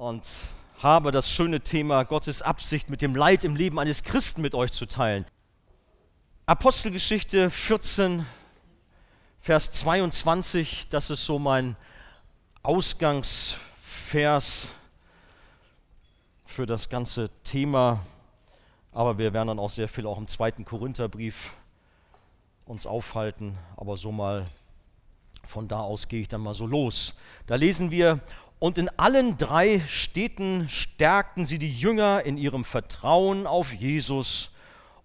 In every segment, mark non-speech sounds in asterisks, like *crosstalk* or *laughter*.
und habe das schöne Thema Gottes Absicht mit dem Leid im Leben eines Christen mit euch zu teilen. Apostelgeschichte 14, Vers 22, das ist so mein Ausgangsvers für das ganze Thema. Aber wir werden dann auch sehr viel auch im zweiten Korintherbrief uns aufhalten. Aber so mal von da aus gehe ich dann mal so los. Da lesen wir, und in allen drei Städten stärkten sie die Jünger in ihrem Vertrauen auf Jesus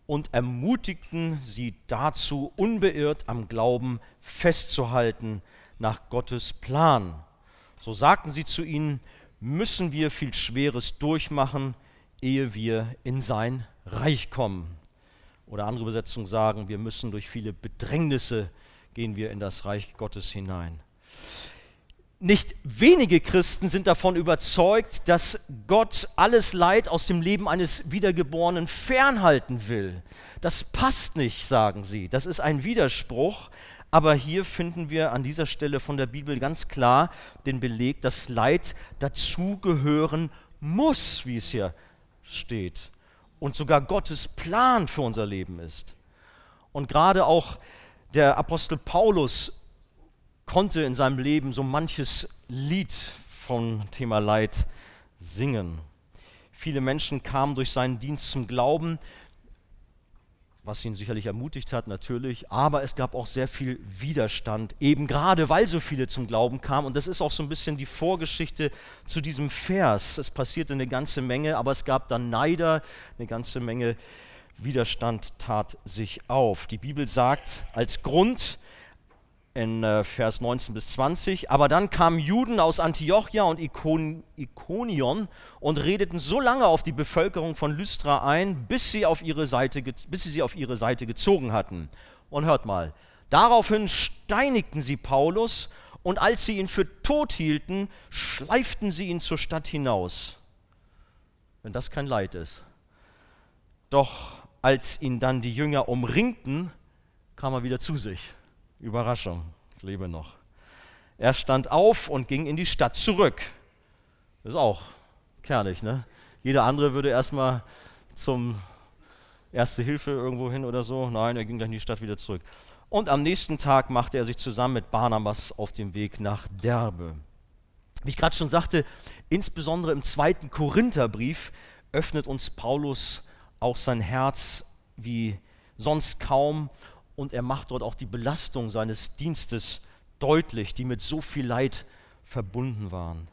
und ermutigten sie dazu, unbeirrt am Glauben festzuhalten nach Gottes Plan. So sagten sie zu ihnen, müssen wir viel Schweres durchmachen, ehe wir in sein Reich kommen. Oder andere Übersetzungen sagen, wir müssen durch viele Bedrängnisse gehen wir in das Reich Gottes hinein nicht wenige Christen sind davon überzeugt, dass Gott alles Leid aus dem Leben eines Wiedergeborenen fernhalten will. Das passt nicht, sagen sie. Das ist ein Widerspruch. Aber hier finden wir an dieser Stelle von der Bibel ganz klar den Beleg, dass Leid dazugehören muss, wie es hier steht. Und sogar Gottes Plan für unser Leben ist. Und gerade auch der Apostel Paulus konnte in seinem Leben so manches Lied vom Thema Leid singen. Viele Menschen kamen durch seinen Dienst zum Glauben, was ihn sicherlich ermutigt hat, natürlich, aber es gab auch sehr viel Widerstand, eben gerade weil so viele zum Glauben kamen. Und das ist auch so ein bisschen die Vorgeschichte zu diesem Vers. Es passierte eine ganze Menge, aber es gab dann Neider, eine ganze Menge Widerstand tat sich auf. Die Bibel sagt als Grund, in äh, Vers 19 bis 20. Aber dann kamen Juden aus Antiochia und Ikon Ikonion und redeten so lange auf die Bevölkerung von Lystra ein, bis sie, auf ihre Seite, bis sie sie auf ihre Seite gezogen hatten. Und hört mal, daraufhin steinigten sie Paulus und als sie ihn für tot hielten, schleiften sie ihn zur Stadt hinaus. Wenn das kein Leid ist. Doch als ihn dann die Jünger umringten, kam er wieder zu sich. Überraschung, lebe noch. Er stand auf und ging in die Stadt zurück. Das ist auch kernig, ne? Jeder andere würde erstmal zum Erste Hilfe irgendwo hin oder so. Nein, er ging gleich in die Stadt wieder zurück. Und am nächsten Tag machte er sich zusammen mit Barnabas auf den Weg nach Derbe. Wie ich gerade schon sagte, insbesondere im zweiten Korintherbrief öffnet uns Paulus auch sein Herz wie sonst kaum und er macht dort auch die Belastung seines Dienstes deutlich, die mit so viel Leid verbunden waren.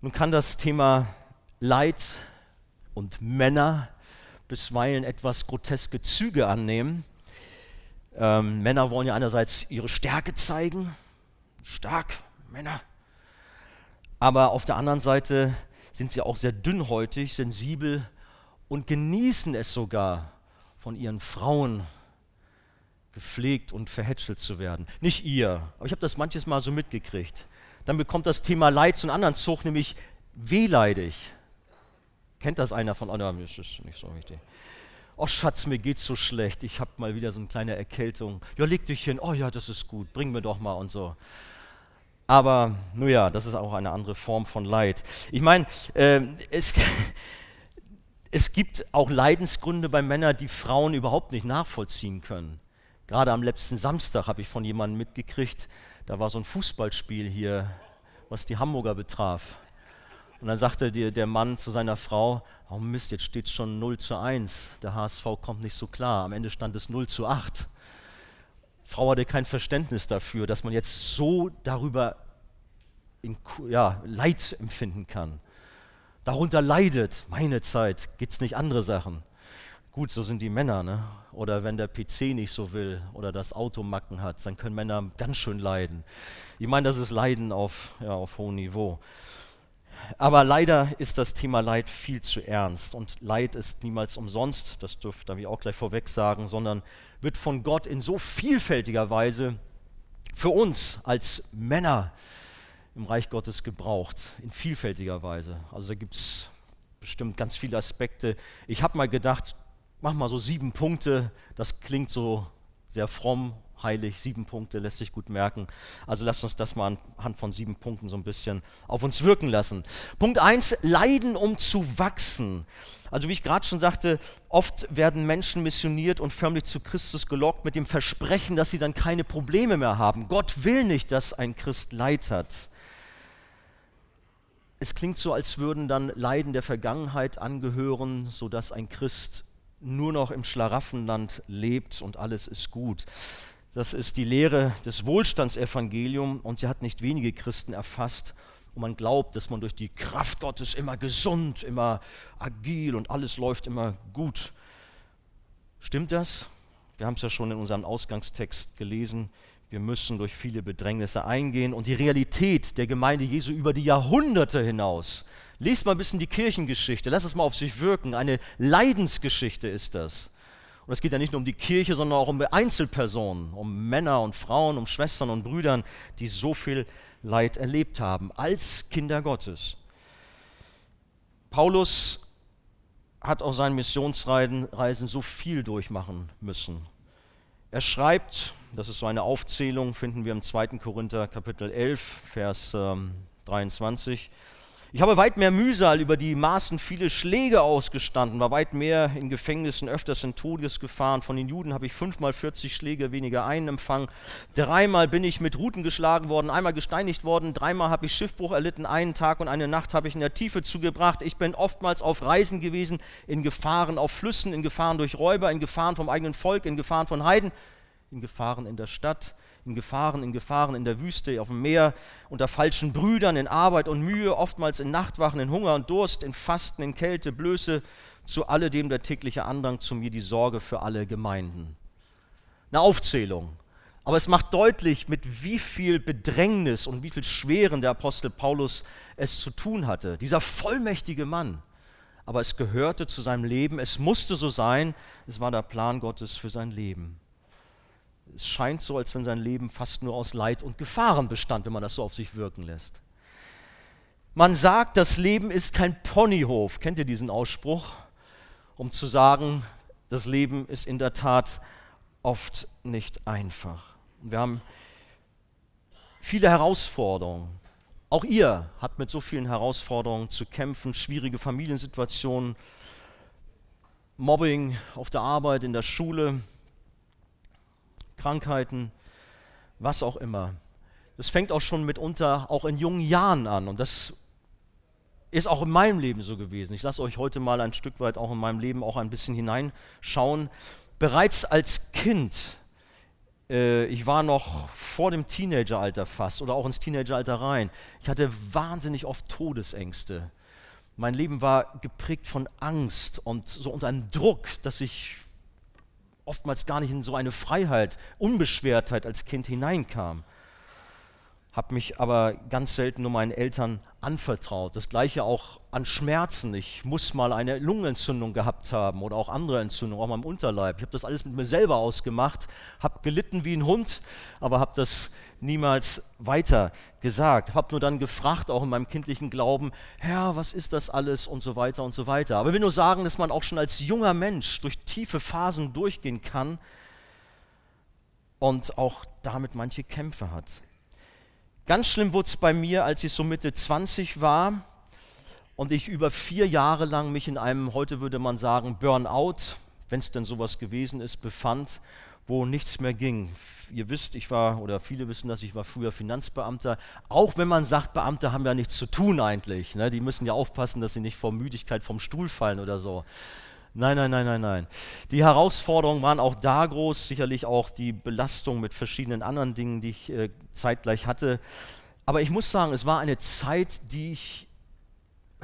Nun kann das Thema Leid und Männer bisweilen etwas groteske Züge annehmen. Ähm, Männer wollen ja einerseits ihre Stärke zeigen, stark, Männer, aber auf der anderen Seite sind sie auch sehr dünnhäutig, sensibel und genießen es sogar, von ihren Frauen gepflegt und verhätschelt zu werden. Nicht ihr, aber ich habe das manches Mal so mitgekriegt. Dann bekommt das Thema Leid zu einem anderen Zug, nämlich wehleidig. Kennt das einer von euch? Oh, ist nicht so wichtig. Oh Schatz, mir geht's so schlecht. Ich habe mal wieder so eine kleine Erkältung. Ja, leg dich hin. Oh ja, das ist gut. Bring mir doch mal und so. Aber, nun ja, das ist auch eine andere Form von Leid. Ich meine, äh, es, *laughs* es gibt auch Leidensgründe bei Männern, die Frauen überhaupt nicht nachvollziehen können. Gerade am letzten Samstag habe ich von jemandem mitgekriegt, da war so ein Fußballspiel hier, was die Hamburger betraf. Und dann sagte der Mann zu seiner Frau, oh Mist, jetzt steht schon 0 zu 1, der HSV kommt nicht so klar. Am Ende stand es 0 zu 8. Frau hatte kein Verständnis dafür, dass man jetzt so darüber in, ja, Leid empfinden kann. Darunter leidet, meine Zeit, gibt es nicht andere Sachen. Gut, so sind die Männer, ne? Oder wenn der PC nicht so will oder das Auto Macken hat, dann können Männer ganz schön leiden. Ich meine, das ist Leiden auf, ja, auf hohem Niveau. Aber leider ist das Thema Leid viel zu ernst. Und Leid ist niemals umsonst, das dürfte ich auch gleich vorweg sagen, sondern wird von Gott in so vielfältiger Weise für uns als Männer im Reich Gottes gebraucht. In vielfältiger Weise. Also da gibt es bestimmt ganz viele Aspekte. Ich habe mal gedacht, mach mal so sieben Punkte, das klingt so sehr fromm heilig, sieben Punkte, lässt sich gut merken. Also lasst uns das mal anhand von sieben Punkten so ein bisschen auf uns wirken lassen. Punkt eins: Leiden, um zu wachsen. Also wie ich gerade schon sagte, oft werden Menschen missioniert und förmlich zu Christus gelockt mit dem Versprechen, dass sie dann keine Probleme mehr haben. Gott will nicht, dass ein Christ Leid hat. Es klingt so, als würden dann Leiden der Vergangenheit angehören, sodass ein Christ nur noch im Schlaraffenland lebt und alles ist gut. Das ist die Lehre des Wohlstandsevangeliums und sie hat nicht wenige Christen erfasst. Und man glaubt, dass man durch die Kraft Gottes immer gesund, immer agil und alles läuft immer gut. Stimmt das? Wir haben es ja schon in unserem Ausgangstext gelesen. Wir müssen durch viele Bedrängnisse eingehen und die Realität der Gemeinde Jesu über die Jahrhunderte hinaus. Lest mal ein bisschen die Kirchengeschichte, lass es mal auf sich wirken. Eine Leidensgeschichte ist das. Und es geht ja nicht nur um die Kirche, sondern auch um Einzelpersonen, um Männer und Frauen, um Schwestern und Brüdern, die so viel Leid erlebt haben als Kinder Gottes. Paulus hat auf seinen Missionsreisen so viel durchmachen müssen. Er schreibt, das ist so eine Aufzählung, finden wir im 2. Korinther Kapitel 11, Vers ähm, 23. Ich habe weit mehr Mühsal über die Maßen viele Schläge ausgestanden, war weit mehr in Gefängnissen, öfters in Todesgefahren. Von den Juden habe ich fünfmal 40 Schläge weniger einen empfangen. Dreimal bin ich mit Ruten geschlagen worden, einmal gesteinigt worden, dreimal habe ich Schiffbruch erlitten, einen Tag und eine Nacht habe ich in der Tiefe zugebracht. Ich bin oftmals auf Reisen gewesen, in Gefahren auf Flüssen, in Gefahren durch Räuber, in Gefahren vom eigenen Volk, in Gefahren von Heiden, in Gefahren in der Stadt in Gefahren, in Gefahren in der Wüste, auf dem Meer, unter falschen Brüdern, in Arbeit und Mühe, oftmals in Nachtwachen, in Hunger und Durst, in Fasten, in Kälte, Blöße, zu alledem der tägliche Andrang zu mir, die Sorge für alle Gemeinden. Eine Aufzählung. Aber es macht deutlich, mit wie viel Bedrängnis und wie viel Schweren der Apostel Paulus es zu tun hatte. Dieser vollmächtige Mann. Aber es gehörte zu seinem Leben, es musste so sein, es war der Plan Gottes für sein Leben es scheint so, als wenn sein Leben fast nur aus Leid und Gefahren bestand, wenn man das so auf sich wirken lässt. Man sagt, das Leben ist kein Ponyhof. Kennt ihr diesen Ausspruch? Um zu sagen, das Leben ist in der Tat oft nicht einfach. Wir haben viele Herausforderungen. Auch ihr habt mit so vielen Herausforderungen zu kämpfen, schwierige Familiensituationen, Mobbing auf der Arbeit, in der Schule, Krankheiten, was auch immer. Das fängt auch schon mitunter auch in jungen Jahren an und das ist auch in meinem Leben so gewesen. Ich lasse euch heute mal ein Stück weit auch in meinem Leben auch ein bisschen hineinschauen. Bereits als Kind, äh, ich war noch vor dem Teenageralter fast oder auch ins Teenageralter rein, ich hatte wahnsinnig oft Todesängste. Mein Leben war geprägt von Angst und so unter einem Druck, dass ich oftmals gar nicht in so eine Freiheit, Unbeschwertheit als Kind hineinkam. Habe mich aber ganz selten nur meinen Eltern anvertraut. Das gleiche auch an Schmerzen. Ich muss mal eine Lungenentzündung gehabt haben oder auch andere Entzündungen, auch im Unterleib. Ich habe das alles mit mir selber ausgemacht, habe gelitten wie ein Hund, aber habe das niemals weiter gesagt. Habe nur dann gefragt, auch in meinem kindlichen Glauben, Herr, was ist das alles und so weiter und so weiter. Aber ich will nur sagen, dass man auch schon als junger Mensch durch tiefe Phasen durchgehen kann und auch damit manche Kämpfe hat. Ganz schlimm wurde es bei mir, als ich so Mitte 20 war und ich über vier Jahre lang mich in einem, heute würde man sagen, Burnout, wenn es denn sowas gewesen ist, befand, wo nichts mehr ging. Ihr wisst, ich war, oder viele wissen das, ich war früher Finanzbeamter. Auch wenn man sagt, Beamte haben ja nichts zu tun eigentlich. Ne? Die müssen ja aufpassen, dass sie nicht vor Müdigkeit vom Stuhl fallen oder so. Nein, nein, nein, nein, nein. Die Herausforderungen waren auch da groß, sicherlich auch die Belastung mit verschiedenen anderen Dingen, die ich äh, zeitgleich hatte. Aber ich muss sagen, es war eine Zeit, die ich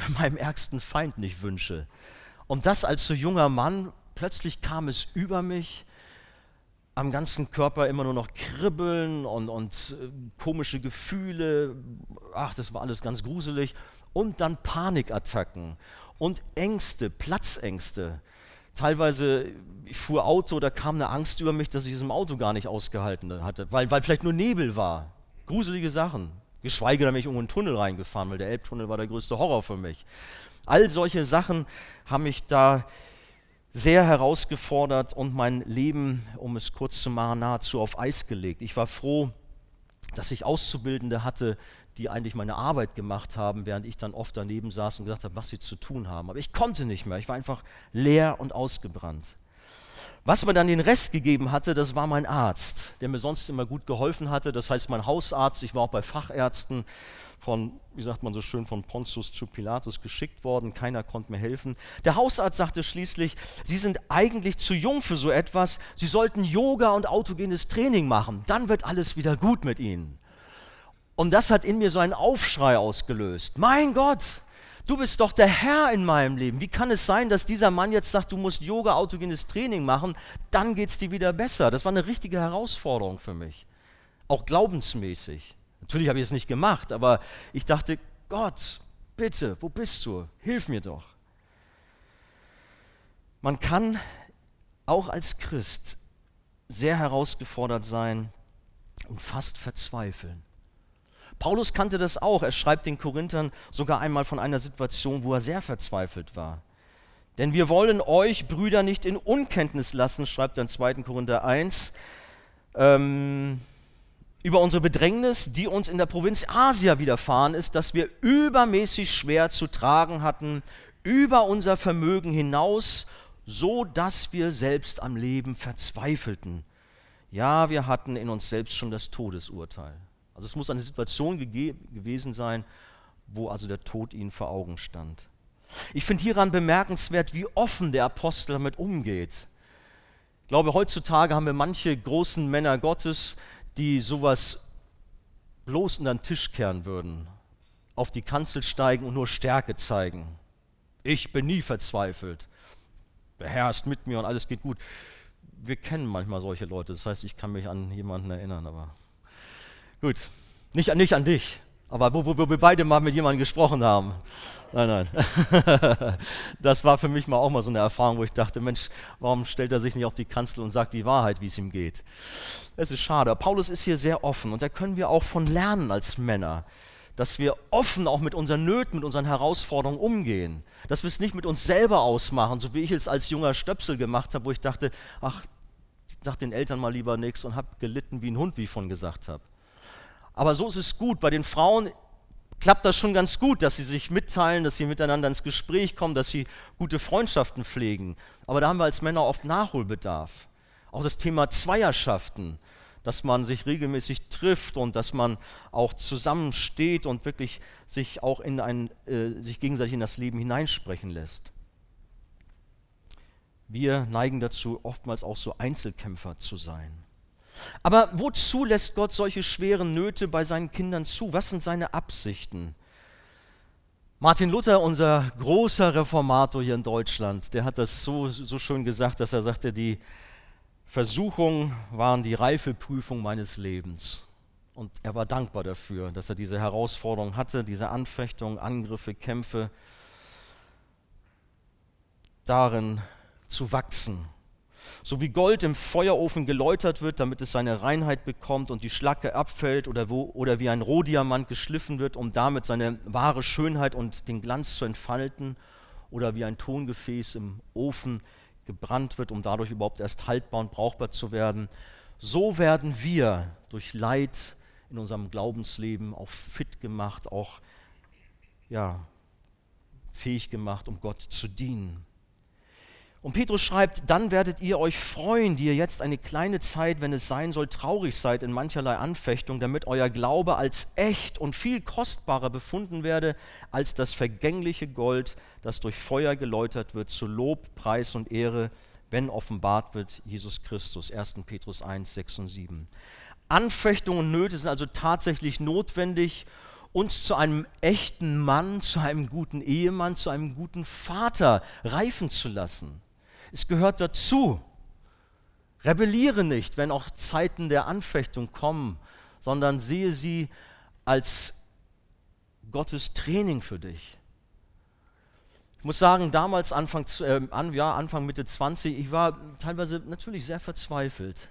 *laughs* meinem ärgsten Feind nicht wünsche. Und das als so junger Mann, plötzlich kam es über mich, am ganzen Körper immer nur noch Kribbeln und, und äh, komische Gefühle. Ach, das war alles ganz gruselig. Und dann Panikattacken und Ängste, Platzängste. Teilweise, ich fuhr Auto, da kam eine Angst über mich, dass ich es im Auto gar nicht ausgehalten hatte, weil, weil vielleicht nur Nebel war. Gruselige Sachen. Geschweige denn, wenn ich irgendwo in einen Tunnel reingefahren, weil der Elbtunnel war der größte Horror für mich. All solche Sachen haben mich da sehr herausgefordert und mein Leben, um es kurz zu machen, nahezu auf Eis gelegt. Ich war froh, dass ich Auszubildende hatte, die eigentlich meine Arbeit gemacht haben, während ich dann oft daneben saß und gesagt habe, was sie zu tun haben. Aber ich konnte nicht mehr. Ich war einfach leer und ausgebrannt. Was mir dann den Rest gegeben hatte, das war mein Arzt, der mir sonst immer gut geholfen hatte. Das heißt, mein Hausarzt, ich war auch bei Fachärzten von, wie sagt man so schön, von Pontius zu Pilatus geschickt worden. Keiner konnte mir helfen. Der Hausarzt sagte schließlich, Sie sind eigentlich zu jung für so etwas. Sie sollten Yoga und autogenes Training machen. Dann wird alles wieder gut mit Ihnen. Und das hat in mir so einen Aufschrei ausgelöst. Mein Gott, du bist doch der Herr in meinem Leben. Wie kann es sein, dass dieser Mann jetzt sagt, du musst Yoga, autogenes Training machen, dann geht es dir wieder besser? Das war eine richtige Herausforderung für mich. Auch glaubensmäßig. Natürlich habe ich es nicht gemacht, aber ich dachte, Gott, bitte, wo bist du? Hilf mir doch. Man kann auch als Christ sehr herausgefordert sein und fast verzweifeln. Paulus kannte das auch. Er schreibt den Korinthern sogar einmal von einer Situation, wo er sehr verzweifelt war. Denn wir wollen euch, Brüder, nicht in Unkenntnis lassen, schreibt er in 2. Korinther 1. Ähm, über unsere Bedrängnis, die uns in der Provinz Asia widerfahren ist, dass wir übermäßig schwer zu tragen hatten, über unser Vermögen hinaus, so dass wir selbst am Leben verzweifelten. Ja, wir hatten in uns selbst schon das Todesurteil. Also es muss eine Situation gewesen sein, wo also der Tod ihnen vor Augen stand. Ich finde hieran bemerkenswert, wie offen der Apostel damit umgeht. Ich glaube, heutzutage haben wir manche großen Männer Gottes, die sowas bloß in den Tisch kehren würden, auf die Kanzel steigen und nur Stärke zeigen. Ich bin nie verzweifelt. Der Herr ist mit mir und alles geht gut. Wir kennen manchmal solche Leute, das heißt, ich kann mich an jemanden erinnern, aber gut. Nicht, nicht an dich, aber wo, wo, wo wir beide mal mit jemandem gesprochen haben. Nein, nein. *laughs* Das war für mich mal auch mal so eine Erfahrung, wo ich dachte, Mensch, warum stellt er sich nicht auf die Kanzel und sagt die Wahrheit, wie es ihm geht? Es ist schade. Paulus ist hier sehr offen und da können wir auch von lernen als Männer, dass wir offen auch mit unseren Nöten, mit unseren Herausforderungen umgehen. Dass wir es nicht mit uns selber ausmachen, so wie ich es als junger Stöpsel gemacht habe, wo ich dachte, ach, sag den Eltern mal lieber nichts und habe gelitten wie ein Hund, wie ich von gesagt habe. Aber so ist es gut. Bei den Frauen klappt das schon ganz gut, dass sie sich mitteilen, dass sie miteinander ins Gespräch kommen, dass sie gute Freundschaften pflegen. Aber da haben wir als Männer oft Nachholbedarf. Auch das Thema Zweierschaften, dass man sich regelmäßig trifft und dass man auch zusammensteht und wirklich sich auch in ein, äh, sich gegenseitig in das Leben hineinsprechen lässt. Wir neigen dazu, oftmals auch so Einzelkämpfer zu sein. Aber wozu lässt Gott solche schweren Nöte bei seinen Kindern zu? Was sind seine Absichten? Martin Luther, unser großer Reformator hier in Deutschland, der hat das so, so schön gesagt, dass er sagte, die Versuchungen waren die Reifeprüfung meines Lebens. Und er war dankbar dafür, dass er diese Herausforderung hatte, diese Anfechtungen, Angriffe, Kämpfe, darin zu wachsen. So wie Gold im Feuerofen geläutert wird, damit es seine Reinheit bekommt und die Schlacke abfällt, oder, wo, oder wie ein Rohdiamant geschliffen wird, um damit seine wahre Schönheit und den Glanz zu entfalten, oder wie ein Tongefäß im Ofen gebrannt wird, um dadurch überhaupt erst haltbar und brauchbar zu werden. So werden wir durch Leid in unserem Glaubensleben auch fit gemacht, auch ja, fähig gemacht, um Gott zu dienen. Und Petrus schreibt, dann werdet ihr euch freuen, die ihr jetzt eine kleine Zeit, wenn es sein soll, traurig seid in mancherlei Anfechtung, damit euer Glaube als echt und viel kostbarer befunden werde als das vergängliche Gold, das durch Feuer geläutert wird, zu Lob, Preis und Ehre, wenn offenbart wird Jesus Christus. 1. Petrus 1, 6 und 7. Anfechtungen und Nöte sind also tatsächlich notwendig, uns zu einem echten Mann, zu einem guten Ehemann, zu einem guten Vater reifen zu lassen. Es gehört dazu. Rebelliere nicht, wenn auch Zeiten der Anfechtung kommen, sondern sehe sie als Gottes Training für dich. Ich muss sagen, damals Anfang, äh, ja, Anfang Mitte 20, ich war teilweise natürlich sehr verzweifelt.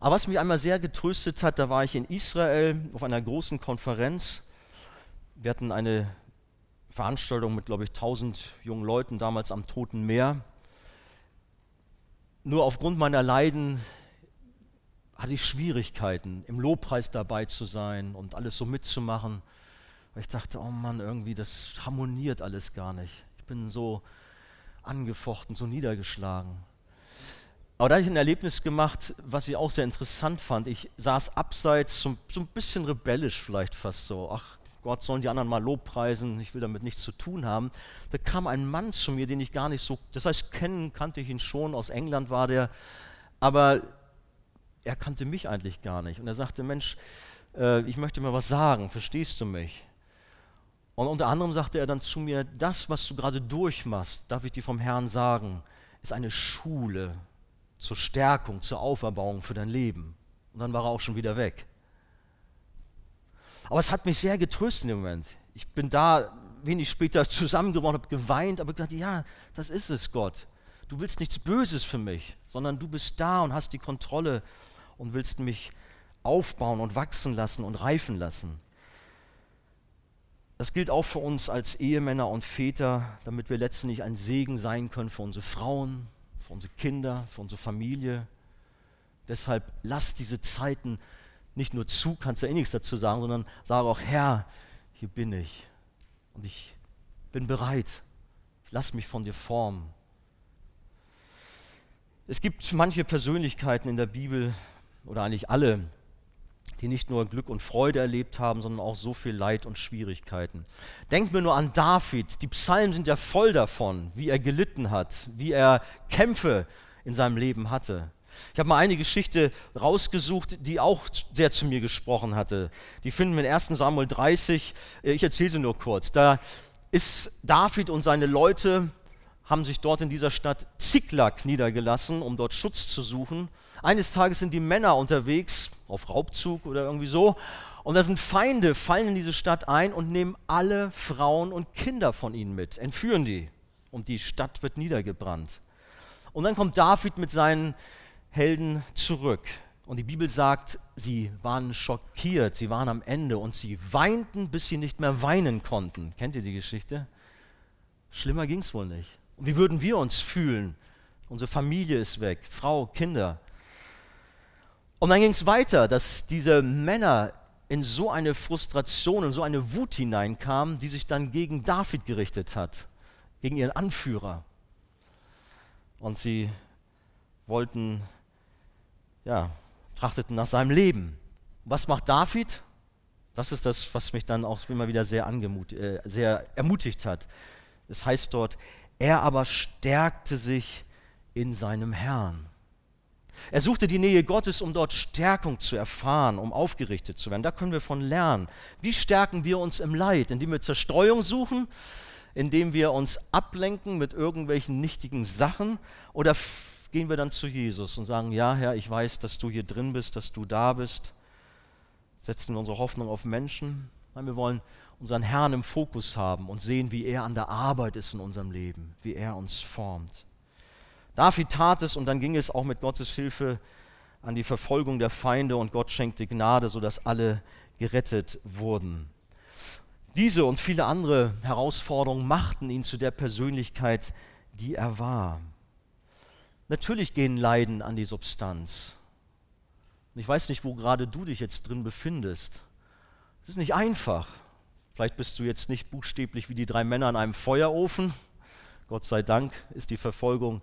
Aber was mich einmal sehr getröstet hat, da war ich in Israel auf einer großen Konferenz. Wir hatten eine Veranstaltung mit, glaube ich, 1000 jungen Leuten damals am Toten Meer. Nur aufgrund meiner Leiden hatte ich Schwierigkeiten, im Lobpreis dabei zu sein und alles so mitzumachen. Weil ich dachte, oh Mann, irgendwie, das harmoniert alles gar nicht. Ich bin so angefochten, so niedergeschlagen. Aber da habe ich ein Erlebnis gemacht, was ich auch sehr interessant fand. Ich saß abseits, so, so ein bisschen rebellisch vielleicht fast so. Ach, Gott sollen die anderen mal Lobpreisen, ich will damit nichts zu tun haben. Da kam ein Mann zu mir, den ich gar nicht so, das heißt, kennen kannte ich ihn schon, aus England war der, aber er kannte mich eigentlich gar nicht. Und er sagte, Mensch, äh, ich möchte mir was sagen, verstehst du mich? Und unter anderem sagte er dann zu mir, das, was du gerade durchmachst, darf ich dir vom Herrn sagen, ist eine Schule zur Stärkung, zur Auferbauung für dein Leben. Und dann war er auch schon wieder weg. Aber es hat mich sehr getröstet dem Moment. Ich bin da wenig später *laughs* zusammengebrochen, habe geweint, aber gedacht, ja, das ist es, Gott. Du willst nichts Böses für mich, sondern du bist da und hast die Kontrolle und willst mich aufbauen und wachsen lassen und reifen lassen. Das gilt auch für uns als Ehemänner und Väter, damit wir letztendlich ein Segen sein können für unsere Frauen, für unsere Kinder, für unsere Familie. Deshalb lass diese Zeiten nicht nur zu, kannst ja eh nichts dazu sagen, sondern sage auch, Herr, hier bin ich und ich bin bereit. Ich lass mich von dir formen. Es gibt manche Persönlichkeiten in der Bibel, oder eigentlich alle, die nicht nur Glück und Freude erlebt haben, sondern auch so viel Leid und Schwierigkeiten. Denkt mir nur an David. Die Psalmen sind ja voll davon, wie er gelitten hat, wie er Kämpfe in seinem Leben hatte. Ich habe mal eine Geschichte rausgesucht, die auch sehr zu mir gesprochen hatte. Die finden wir in 1 Samuel 30. Ich erzähle sie nur kurz. Da ist David und seine Leute haben sich dort in dieser Stadt Ziklag niedergelassen, um dort Schutz zu suchen. Eines Tages sind die Männer unterwegs, auf Raubzug oder irgendwie so, und da sind Feinde, fallen in diese Stadt ein und nehmen alle Frauen und Kinder von ihnen mit, entführen die. Und die Stadt wird niedergebrannt. Und dann kommt David mit seinen Helden zurück. Und die Bibel sagt, sie waren schockiert, sie waren am Ende und sie weinten, bis sie nicht mehr weinen konnten. Kennt ihr die Geschichte? Schlimmer ging es wohl nicht. Und wie würden wir uns fühlen? Unsere Familie ist weg, Frau, Kinder. Und dann ging es weiter, dass diese Männer in so eine Frustration, in so eine Wut hineinkamen, die sich dann gegen David gerichtet hat, gegen ihren Anführer. Und sie wollten, ja, trachteten nach seinem Leben. Was macht David? Das ist das, was mich dann auch immer wieder sehr, äh, sehr ermutigt hat. Es heißt dort, er aber stärkte sich in seinem Herrn. Er suchte die Nähe Gottes, um dort Stärkung zu erfahren, um aufgerichtet zu werden. Da können wir von lernen. Wie stärken wir uns im Leid? Indem wir Zerstreuung suchen, indem wir uns ablenken mit irgendwelchen nichtigen Sachen oder gehen wir dann zu Jesus und sagen, ja Herr, ich weiß, dass du hier drin bist, dass du da bist. Setzen wir unsere Hoffnung auf Menschen? Nein, wir wollen unseren Herrn im Fokus haben und sehen, wie er an der Arbeit ist in unserem Leben, wie er uns formt. David tat es und dann ging es auch mit Gottes Hilfe an die Verfolgung der Feinde und Gott schenkte Gnade, sodass alle gerettet wurden. Diese und viele andere Herausforderungen machten ihn zu der Persönlichkeit, die er war. Natürlich gehen Leiden an die Substanz. Und ich weiß nicht, wo gerade du dich jetzt drin befindest. Es ist nicht einfach. Vielleicht bist du jetzt nicht buchstäblich wie die drei Männer in einem Feuerofen. Gott sei Dank ist die Verfolgung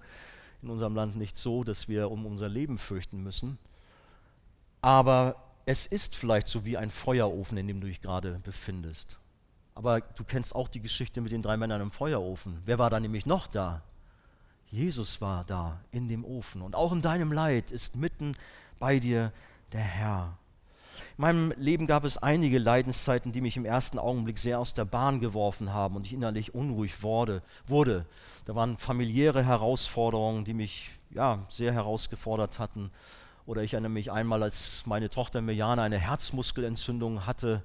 in unserem Land nicht so, dass wir um unser Leben fürchten müssen. Aber es ist vielleicht so wie ein Feuerofen, in dem du dich gerade befindest. Aber du kennst auch die Geschichte mit den drei Männern im Feuerofen. Wer war da nämlich noch da? Jesus war da in dem Ofen. Und auch in deinem Leid ist mitten bei dir der Herr. In meinem Leben gab es einige Leidenszeiten, die mich im ersten Augenblick sehr aus der Bahn geworfen haben und ich innerlich unruhig wurde. wurde. Da waren familiäre Herausforderungen, die mich ja, sehr herausgefordert hatten. Oder ich erinnere mich einmal, als meine Tochter Mirjana eine Herzmuskelentzündung hatte.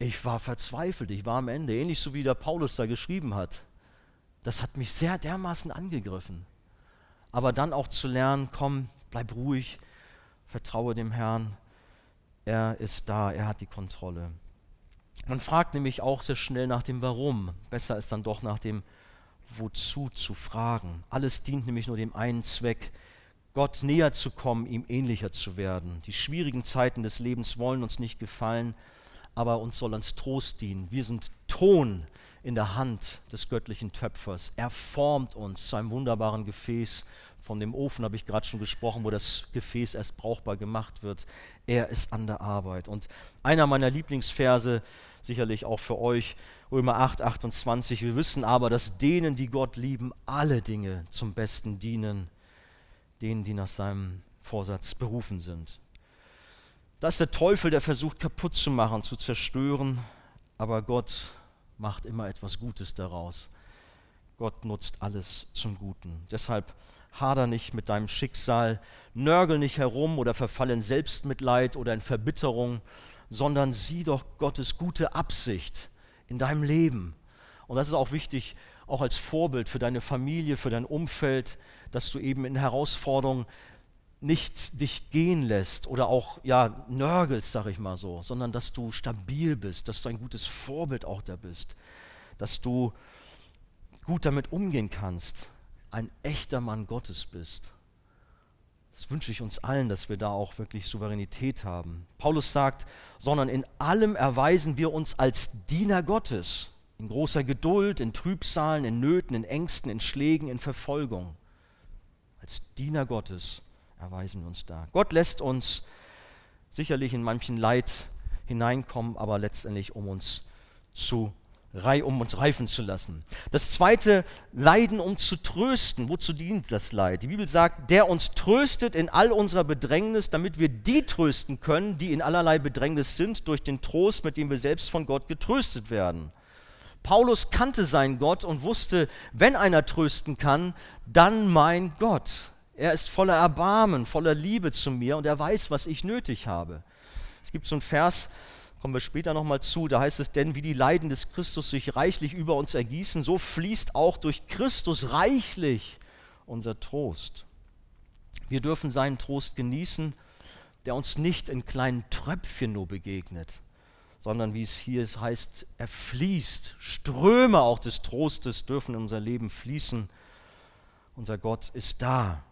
Ich war verzweifelt, ich war am Ende, ähnlich so wie der Paulus da geschrieben hat. Das hat mich sehr dermaßen angegriffen. Aber dann auch zu lernen, komm, bleib ruhig, vertraue dem Herrn er ist da, er hat die Kontrolle. Man fragt nämlich auch sehr schnell nach dem Warum. Besser ist dann doch nach dem Wozu zu fragen. Alles dient nämlich nur dem einen Zweck, Gott näher zu kommen, ihm ähnlicher zu werden. Die schwierigen Zeiten des Lebens wollen uns nicht gefallen, aber uns soll uns Trost dienen. Wir sind Ton in der Hand des göttlichen Töpfers. Er formt uns zu einem wunderbaren Gefäß. Von dem Ofen habe ich gerade schon gesprochen, wo das Gefäß erst brauchbar gemacht wird. Er ist an der Arbeit. Und einer meiner Lieblingsverse, sicherlich auch für euch, Römer 8, 28. Wir wissen aber, dass denen, die Gott lieben, alle Dinge zum Besten dienen, denen, die nach seinem Vorsatz berufen sind. Das ist der Teufel, der versucht kaputt zu machen, zu zerstören, aber Gott macht immer etwas Gutes daraus. Gott nutzt alles zum Guten. Deshalb hader nicht mit deinem Schicksal, nörgel nicht herum oder verfall in Selbstmitleid oder in Verbitterung, sondern sieh doch Gottes gute Absicht in deinem Leben. Und das ist auch wichtig, auch als Vorbild für deine Familie, für dein Umfeld, dass du eben in Herausforderungen nicht dich gehen lässt oder auch ja nörgelst, sag ich mal so, sondern dass du stabil bist, dass du ein gutes Vorbild auch da bist, dass du gut damit umgehen kannst, ein echter Mann Gottes bist. Das wünsche ich uns allen, dass wir da auch wirklich Souveränität haben. Paulus sagt, sondern in allem erweisen wir uns als Diener Gottes, in großer Geduld, in Trübsalen, in Nöten, in Ängsten, in Schlägen, in Verfolgung. Als Diener Gottes erweisen wir uns da. Gott lässt uns sicherlich in manchen Leid hineinkommen, aber letztendlich um uns zu um uns reifen zu lassen. Das zweite, Leiden, um zu trösten. Wozu dient das Leid? Die Bibel sagt, der uns tröstet in all unserer Bedrängnis, damit wir die trösten können, die in allerlei Bedrängnis sind, durch den Trost, mit dem wir selbst von Gott getröstet werden. Paulus kannte seinen Gott und wusste, wenn einer trösten kann, dann mein Gott. Er ist voller Erbarmen, voller Liebe zu mir und er weiß, was ich nötig habe. Es gibt so einen Vers, kommen wir später nochmal zu, da heißt es, denn wie die Leiden des Christus sich reichlich über uns ergießen, so fließt auch durch Christus reichlich unser Trost. Wir dürfen seinen Trost genießen, der uns nicht in kleinen Tröpfchen nur begegnet, sondern wie es hier heißt, er fließt. Ströme auch des Trostes dürfen in unser Leben fließen. Unser Gott ist da.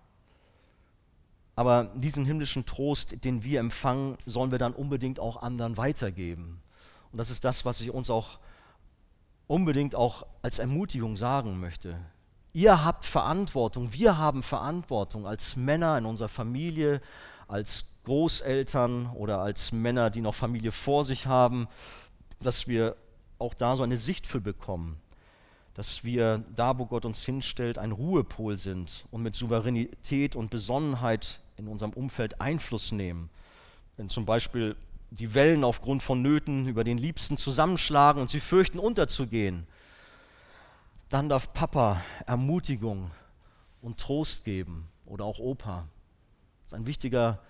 Aber diesen himmlischen Trost, den wir empfangen, sollen wir dann unbedingt auch anderen weitergeben. Und das ist das, was ich uns auch unbedingt auch als Ermutigung sagen möchte. Ihr habt Verantwortung, wir haben Verantwortung als Männer in unserer Familie, als Großeltern oder als Männer, die noch Familie vor sich haben, dass wir auch da so eine Sicht für bekommen dass wir da, wo Gott uns hinstellt, ein Ruhepol sind und mit Souveränität und Besonnenheit in unserem Umfeld Einfluss nehmen. Wenn zum Beispiel die Wellen aufgrund von Nöten über den Liebsten zusammenschlagen und sie fürchten unterzugehen, dann darf Papa Ermutigung und Trost geben oder auch Opa. Das ist ein wichtiger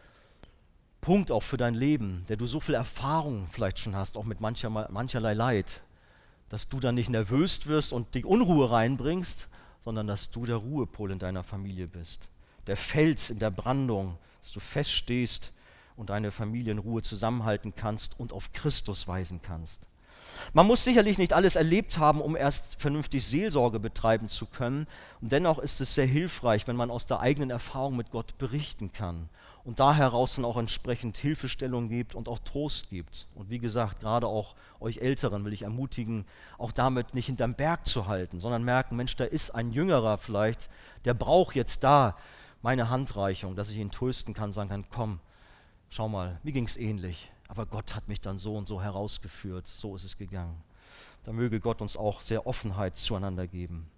Punkt auch für dein Leben, der du so viel Erfahrung vielleicht schon hast, auch mit mancher, mancherlei Leid dass du dann nicht nervös wirst und die Unruhe reinbringst, sondern dass du der Ruhepol in deiner Familie bist. Der Fels in der Brandung, dass du feststehst und deine Familie in Ruhe zusammenhalten kannst und auf Christus weisen kannst. Man muss sicherlich nicht alles erlebt haben, um erst vernünftig Seelsorge betreiben zu können. Und dennoch ist es sehr hilfreich, wenn man aus der eigenen Erfahrung mit Gott berichten kann und da heraus dann auch entsprechend Hilfestellung gibt und auch Trost gibt. Und wie gesagt, gerade auch euch Älteren will ich ermutigen, auch damit nicht hinterm Berg zu halten, sondern merken, Mensch, da ist ein Jüngerer vielleicht, der braucht jetzt da meine Handreichung, dass ich ihn trösten kann, sagen kann, komm, schau mal, mir ging es ähnlich, aber Gott hat mich dann so und so herausgeführt, so ist es gegangen. Da möge Gott uns auch sehr Offenheit zueinander geben.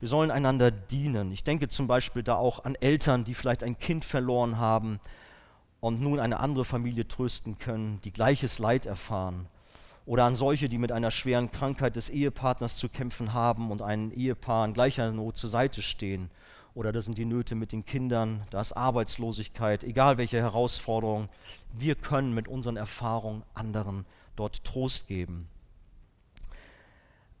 Wir sollen einander dienen. Ich denke zum Beispiel da auch an Eltern, die vielleicht ein Kind verloren haben und nun eine andere Familie trösten können, die gleiches Leid erfahren. Oder an solche, die mit einer schweren Krankheit des Ehepartners zu kämpfen haben und ein Ehepaar in gleicher Not zur Seite stehen. Oder das sind die Nöte mit den Kindern, da ist Arbeitslosigkeit, egal welche Herausforderung. Wir können mit unseren Erfahrungen anderen dort Trost geben.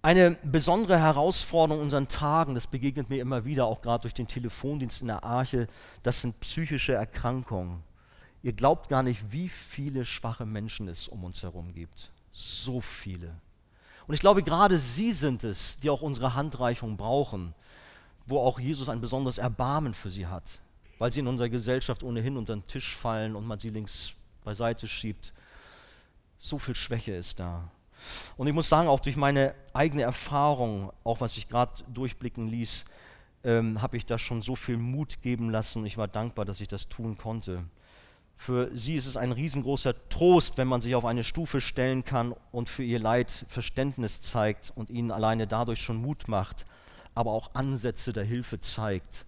Eine besondere Herausforderung in unseren Tagen, das begegnet mir immer wieder, auch gerade durch den Telefondienst in der Arche, das sind psychische Erkrankungen. Ihr glaubt gar nicht, wie viele schwache Menschen es um uns herum gibt. So viele. Und ich glaube, gerade sie sind es, die auch unsere Handreichung brauchen, wo auch Jesus ein besonderes Erbarmen für sie hat. weil sie in unserer Gesellschaft ohnehin unter den Tisch fallen und man sie links beiseite schiebt. So viel Schwäche ist da. Und ich muss sagen, auch durch meine eigene Erfahrung, auch was ich gerade durchblicken ließ, ähm, habe ich da schon so viel Mut geben lassen. Ich war dankbar, dass ich das tun konnte. Für sie ist es ein riesengroßer Trost, wenn man sich auf eine Stufe stellen kann und für ihr Leid Verständnis zeigt und ihnen alleine dadurch schon Mut macht, aber auch Ansätze der Hilfe zeigt,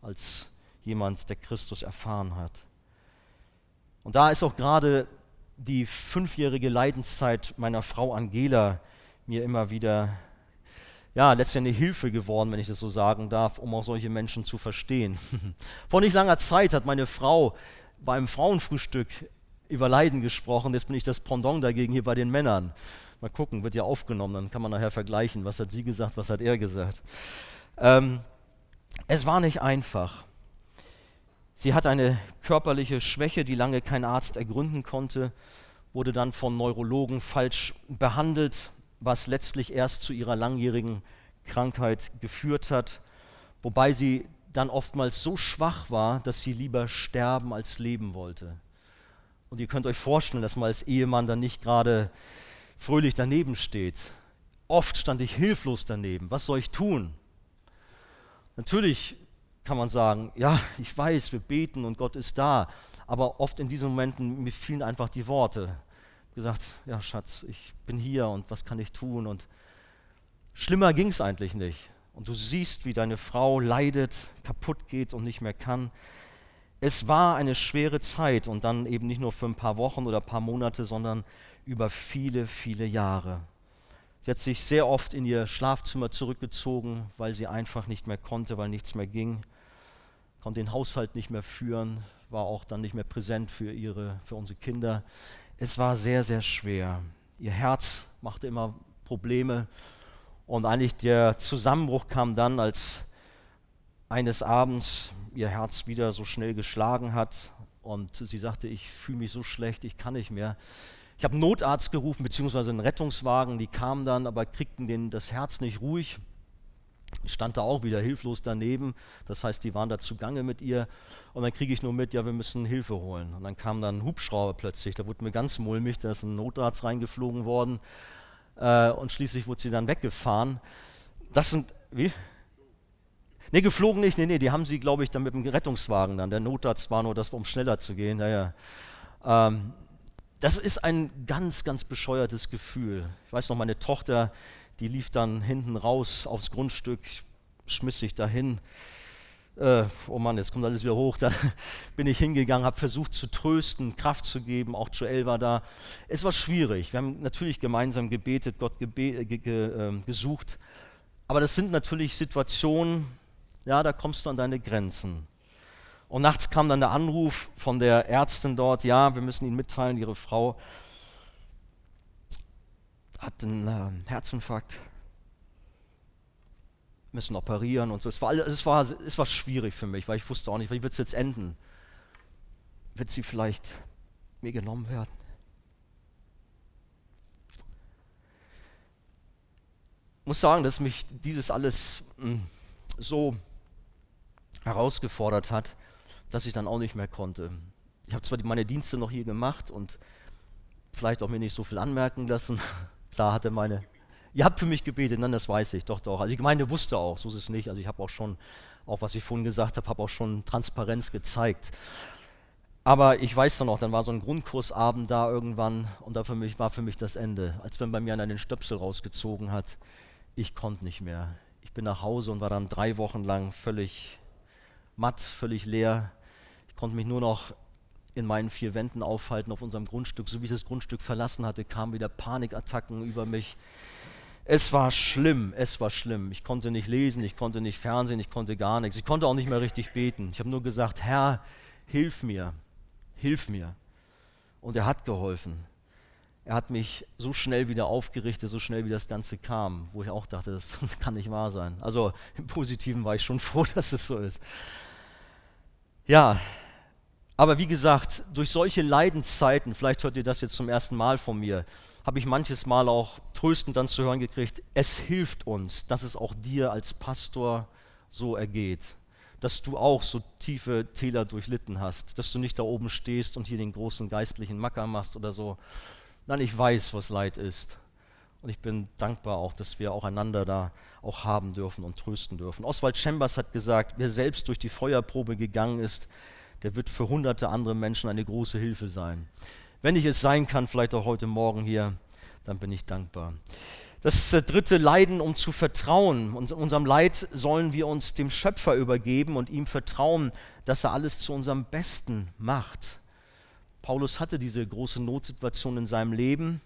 als jemand, der Christus erfahren hat. Und da ist auch gerade die fünfjährige Leidenszeit meiner Frau Angela mir immer wieder, ja, letztendlich Hilfe geworden, wenn ich das so sagen darf, um auch solche Menschen zu verstehen. *laughs* Vor nicht langer Zeit hat meine Frau beim Frauenfrühstück über Leiden gesprochen, jetzt bin ich das Pendant dagegen hier bei den Männern. Mal gucken, wird ja aufgenommen, dann kann man nachher vergleichen, was hat sie gesagt, was hat er gesagt. Ähm, es war nicht einfach. Sie hat eine körperliche Schwäche, die lange kein Arzt ergründen konnte, wurde dann von Neurologen falsch behandelt, was letztlich erst zu ihrer langjährigen Krankheit geführt hat, wobei sie dann oftmals so schwach war, dass sie lieber sterben als leben wollte. Und ihr könnt euch vorstellen, dass man als Ehemann dann nicht gerade fröhlich daneben steht. Oft stand ich hilflos daneben. Was soll ich tun? Natürlich kann man sagen, ja, ich weiß, wir beten und Gott ist da. Aber oft in diesen Momenten, mir fielen einfach die Worte. Gesagt, ja, Schatz, ich bin hier und was kann ich tun? Und schlimmer ging es eigentlich nicht. Und du siehst, wie deine Frau leidet, kaputt geht und nicht mehr kann. Es war eine schwere Zeit und dann eben nicht nur für ein paar Wochen oder ein paar Monate, sondern über viele, viele Jahre. Sie hat sich sehr oft in ihr Schlafzimmer zurückgezogen, weil sie einfach nicht mehr konnte, weil nichts mehr ging konnte den Haushalt nicht mehr führen, war auch dann nicht mehr präsent für, ihre, für unsere Kinder. Es war sehr, sehr schwer. Ihr Herz machte immer Probleme und eigentlich der Zusammenbruch kam dann, als eines Abends ihr Herz wieder so schnell geschlagen hat und sie sagte, ich fühle mich so schlecht, ich kann nicht mehr. Ich habe einen Notarzt gerufen, beziehungsweise einen Rettungswagen, die kamen dann, aber kriegten den, das Herz nicht ruhig. Ich stand da auch wieder hilflos daneben. Das heißt, die waren da zugange mit ihr. Und dann kriege ich nur mit, ja, wir müssen Hilfe holen. Und dann kam dann ein Hubschrauber plötzlich. Da wurde mir ganz mulmig. Da ist ein Notarzt reingeflogen worden. Äh, und schließlich wurde sie dann weggefahren. Das sind, wie? Nee, geflogen nicht. Nee, nee, die haben sie, glaube ich, dann mit dem Rettungswagen dann. Der Notarzt war nur das, um schneller zu gehen. Naja. Ähm, das ist ein ganz, ganz bescheuertes Gefühl. Ich weiß noch, meine Tochter, die lief dann hinten raus aufs Grundstück, schmiss sich dahin. Äh, oh Mann, jetzt kommt alles wieder hoch. *laughs* Da bin ich hingegangen, habe versucht zu trösten, Kraft zu geben. Auch Joel war da. Es war schwierig. Wir haben natürlich gemeinsam gebetet, Gott gebe ge ge äh, gesucht. Aber das sind natürlich Situationen, ja, da kommst du an deine Grenzen. Und nachts kam dann der Anruf von der Ärztin dort, ja, wir müssen Ihnen mitteilen, Ihre Frau hat einen äh, Herzinfarkt, müssen operieren und so. Es war, es, war, es war schwierig für mich, weil ich wusste auch nicht, wie wird es jetzt enden? Wird sie vielleicht mir genommen werden? Ich muss sagen, dass mich dieses alles mh, hm, so herausgefordert hat, dass ich dann auch nicht mehr konnte. Ich habe zwar meine Dienste noch hier gemacht und vielleicht auch mir nicht so viel anmerken lassen, *laughs* Klar hatte meine, ihr habt für mich gebetet, nein, das weiß ich, doch, doch. Also die Gemeinde wusste auch, so ist es nicht. Also ich habe auch schon, auch was ich vorhin gesagt habe, habe auch schon Transparenz gezeigt. Aber ich weiß dann noch, dann war so ein Grundkursabend da irgendwann und da für mich, war für mich das Ende. Als wenn bei mir einer den Stöpsel rausgezogen hat. Ich konnte nicht mehr. Ich bin nach Hause und war dann drei Wochen lang völlig matt, völlig leer. Ich konnte mich nur noch in meinen vier Wänden aufhalten auf unserem Grundstück. So wie ich das Grundstück verlassen hatte, kamen wieder Panikattacken über mich. Es war schlimm, es war schlimm. Ich konnte nicht lesen, ich konnte nicht fernsehen, ich konnte gar nichts. Ich konnte auch nicht mehr richtig beten. Ich habe nur gesagt, Herr, hilf mir, hilf mir. Und er hat geholfen. Er hat mich so schnell wieder aufgerichtet, so schnell wie das Ganze kam, wo ich auch dachte, das *laughs* kann nicht wahr sein. Also im Positiven war ich schon *laughs* froh, dass es so ist. Ja, aber wie gesagt, durch solche Leidenszeiten, vielleicht hört ihr das jetzt zum ersten Mal von mir, habe ich manches Mal auch tröstend dann zu hören gekriegt, es hilft uns, dass es auch dir als Pastor so ergeht. dass du auch so tiefe Täler durchlitten hast, dass du nicht da oben stehst und hier den großen geistlichen Macker machst oder so. Nein, ich weiß, was Leid ist. Und ich bin dankbar auch, dass wir auch einander da auch haben dürfen und trösten dürfen. Oswald Chambers hat gesagt, wer selbst durch die Feuerprobe gegangen ist, der wird für hunderte andere Menschen eine große Hilfe sein. Wenn ich es sein kann, vielleicht auch heute Morgen hier, dann bin ich dankbar. Das äh, dritte Leiden, um zu vertrauen. Und in unserem Leid sollen wir uns dem Schöpfer übergeben und ihm vertrauen, dass er alles zu unserem Besten macht. Paulus hatte diese große Notsituation in seinem Leben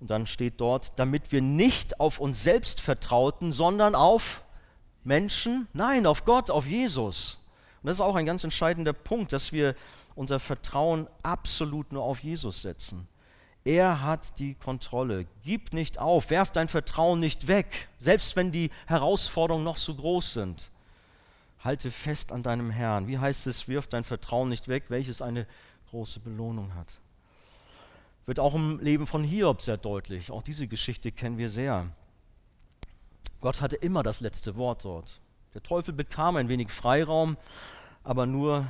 und dann steht dort, damit wir nicht auf uns selbst vertrauten, sondern auf Menschen, nein, auf Gott, auf Jesus. Und das ist auch ein ganz entscheidender Punkt, dass wir unser Vertrauen absolut nur auf Jesus setzen. Er hat die Kontrolle. Gib nicht auf, werf dein Vertrauen nicht weg, selbst wenn die Herausforderungen noch so groß sind. Halte fest an deinem Herrn. Wie heißt es, wirf dein Vertrauen nicht weg, welches eine große Belohnung hat wird auch im Leben von Hiob sehr deutlich. Auch diese Geschichte kennen wir sehr. Gott hatte immer das letzte Wort dort. Der Teufel bekam ein wenig Freiraum, aber nur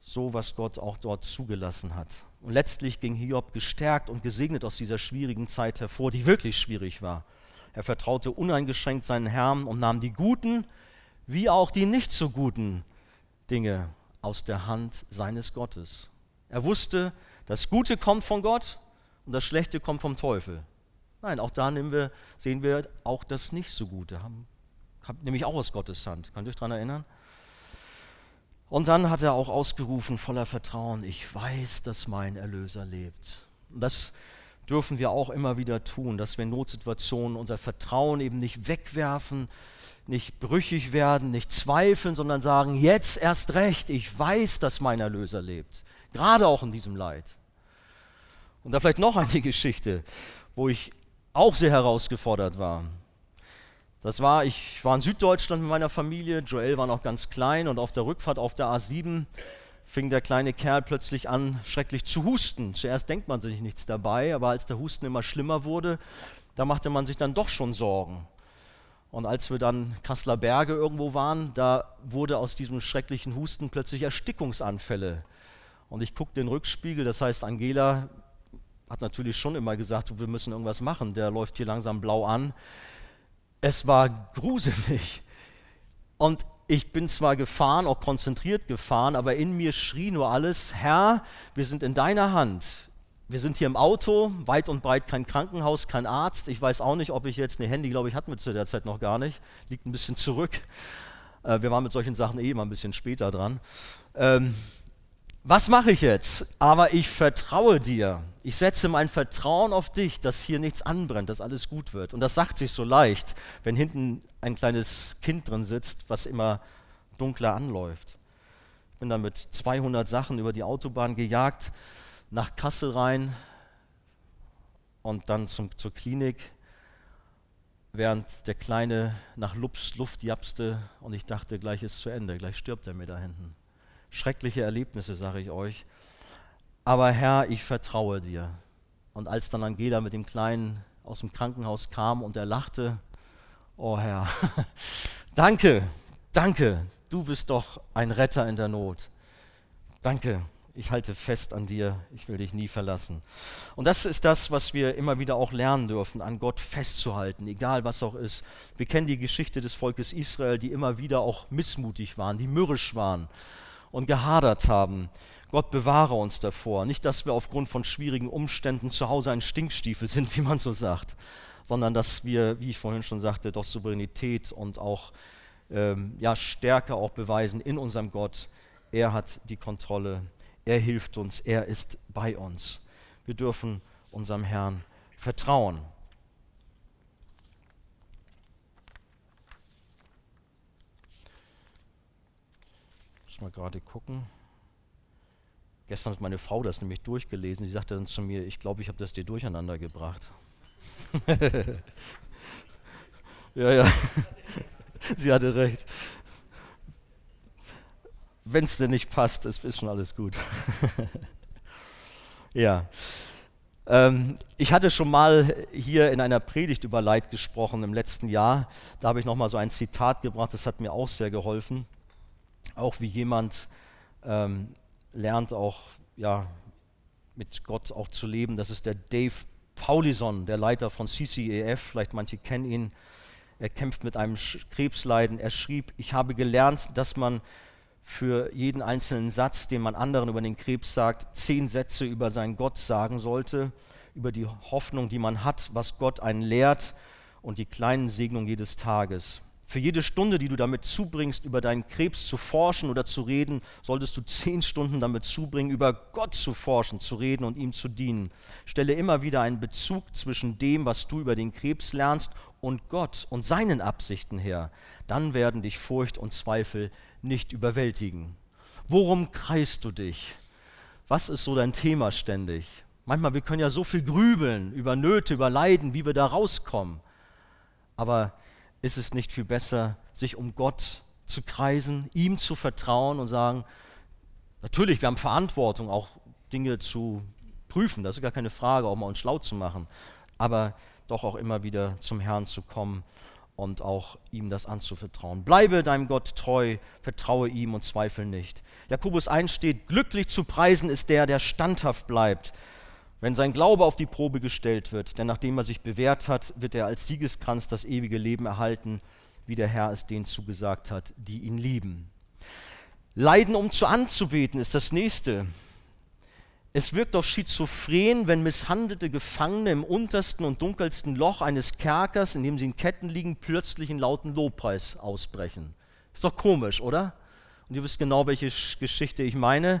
so, was Gott auch dort zugelassen hat. Und letztlich ging Hiob gestärkt und gesegnet aus dieser schwierigen Zeit hervor, die wirklich schwierig war. Er vertraute uneingeschränkt seinen Herrn und nahm die guten wie auch die nicht so guten Dinge aus der Hand seines Gottes. Er wusste, das Gute kommt von Gott und das Schlechte kommt vom Teufel. Nein, auch da wir, sehen wir auch das nicht so Gute, haben, haben, nämlich auch aus Gottes Hand. Könnt ihr euch daran erinnern? Und dann hat er auch ausgerufen voller Vertrauen, ich weiß, dass mein Erlöser lebt. Und das dürfen wir auch immer wieder tun, dass wir in Notsituationen unser Vertrauen eben nicht wegwerfen, nicht brüchig werden, nicht zweifeln, sondern sagen, jetzt erst recht, ich weiß, dass mein Erlöser lebt. Gerade auch in diesem Leid. Und da vielleicht noch eine *laughs* Geschichte, wo ich auch sehr herausgefordert war. Das war, ich war in Süddeutschland mit meiner Familie, Joel war noch ganz klein und auf der Rückfahrt auf der A7 fing der kleine Kerl plötzlich an, schrecklich zu husten. Zuerst denkt man sich nichts dabei, aber als der Husten immer schlimmer wurde, da machte man sich dann doch schon Sorgen. Und als wir dann Kasseler Berge irgendwo waren, da wurde aus diesem schrecklichen Husten plötzlich Erstickungsanfälle und ich gucke den Rückspiegel, das heißt, Angela hat natürlich schon immer gesagt, wir müssen irgendwas machen, der läuft hier langsam blau an. Es war gruselig. Und ich bin zwar gefahren, auch konzentriert gefahren, aber in mir schrie nur alles, Herr, wir sind in deiner Hand. Wir sind hier im Auto, weit und breit kein Krankenhaus, kein Arzt. Ich weiß auch nicht, ob ich jetzt ein Handy, glaube ich, hatten wir zu der Zeit noch gar nicht. Liegt ein bisschen zurück. Äh, wir waren mit solchen Sachen eh immer ein bisschen später dran. Ähm, was mache ich jetzt? Aber ich vertraue dir. Ich setze mein Vertrauen auf dich, dass hier nichts anbrennt, dass alles gut wird. Und das sagt sich so leicht, wenn hinten ein kleines Kind drin sitzt, was immer dunkler anläuft. Ich bin dann mit 200 Sachen über die Autobahn gejagt, nach Kassel rein und dann zum, zur Klinik, während der Kleine nach Lups Luft japste und ich dachte, gleich ist zu Ende, gleich stirbt er mir da hinten schreckliche Erlebnisse, sage ich euch. Aber Herr, ich vertraue dir. Und als dann Angela mit dem Kleinen aus dem Krankenhaus kam und er lachte, oh Herr, *laughs* danke, danke, du bist doch ein Retter in der Not. Danke, ich halte fest an dir, ich will dich nie verlassen. Und das ist das, was wir immer wieder auch lernen dürfen, an Gott festzuhalten, egal was auch ist. Wir kennen die Geschichte des Volkes Israel, die immer wieder auch missmutig waren, die mürrisch waren und gehadert haben. Gott bewahre uns davor. Nicht, dass wir aufgrund von schwierigen Umständen zu Hause ein Stinkstiefel sind, *laughs* wie man so sagt, sondern dass wir, wie ich vorhin schon sagte, doch Souveränität und auch ähm, ja, Stärke auch beweisen in unserem Gott. Er hat die Kontrolle, er hilft uns, er ist bei uns. Wir dürfen unserem Herrn vertrauen. Muss mal gerade gucken. Gestern hat meine Frau das nämlich durchgelesen. Sie sagte dann zu mir, ich glaube, ich habe das dir durcheinander gebracht. *laughs* ja, ja. *laughs* Sie hatte recht. Wenn es dir nicht passt, ist, ist schon alles gut. *laughs* ja. Ähm, ich hatte schon mal hier in einer Predigt über Leid gesprochen im letzten Jahr. Da habe ich nochmal so ein Zitat gebracht, das hat mir auch sehr geholfen. Auch wie jemand ähm, lernt, auch ja, mit Gott auch zu leben. Das ist der Dave Paulison, der Leiter von CCEF, vielleicht manche kennen ihn. Er kämpft mit einem Krebsleiden. Er schrieb, ich habe gelernt, dass man für jeden einzelnen Satz, den man anderen über den Krebs sagt, zehn Sätze über seinen Gott sagen sollte, über die Hoffnung, die man hat, was Gott einen lehrt und die kleinen Segnungen jedes Tages. Für jede Stunde, die du damit zubringst, über deinen Krebs zu forschen oder zu reden, solltest du *laughs* zehn Stunden damit zubringen, über Gott zu forschen, zu reden und ihm zu dienen. Stelle immer wieder einen Bezug zwischen dem, was du über den Krebs lernst, und Gott und seinen Absichten her. Dann werden dich Furcht und Zweifel nicht überwältigen. Worum kreist du dich? Was ist so dein Thema ständig? Manchmal, wir können ja so viel grübeln über Nöte, über Leiden, wie wir da rauskommen. Aber ist es nicht viel besser, sich um Gott zu kreisen, ihm zu vertrauen und sagen, natürlich, wir haben Verantwortung, auch Dinge zu prüfen, das ist gar keine Frage, auch mal uns schlau zu machen, aber doch auch immer wieder zum Herrn zu kommen und auch ihm das anzuvertrauen. Bleibe deinem Gott treu, vertraue ihm und zweifle nicht. Jakobus 1 steht, glücklich zu preisen ist der, der standhaft bleibt wenn sein Glaube auf die Probe gestellt wird, denn nachdem er sich bewährt hat, wird er als Siegeskranz das ewige Leben erhalten, wie der Herr es denen zugesagt hat, die ihn lieben. Leiden, um zu anzubeten, ist das nächste. Es wirkt doch schizophren, wenn misshandelte Gefangene im untersten und dunkelsten Loch eines Kerkers, in dem sie in Ketten liegen, plötzlich in lauten Lobpreis ausbrechen. Ist doch komisch, oder? Und ihr wisst genau, welche Geschichte ich meine.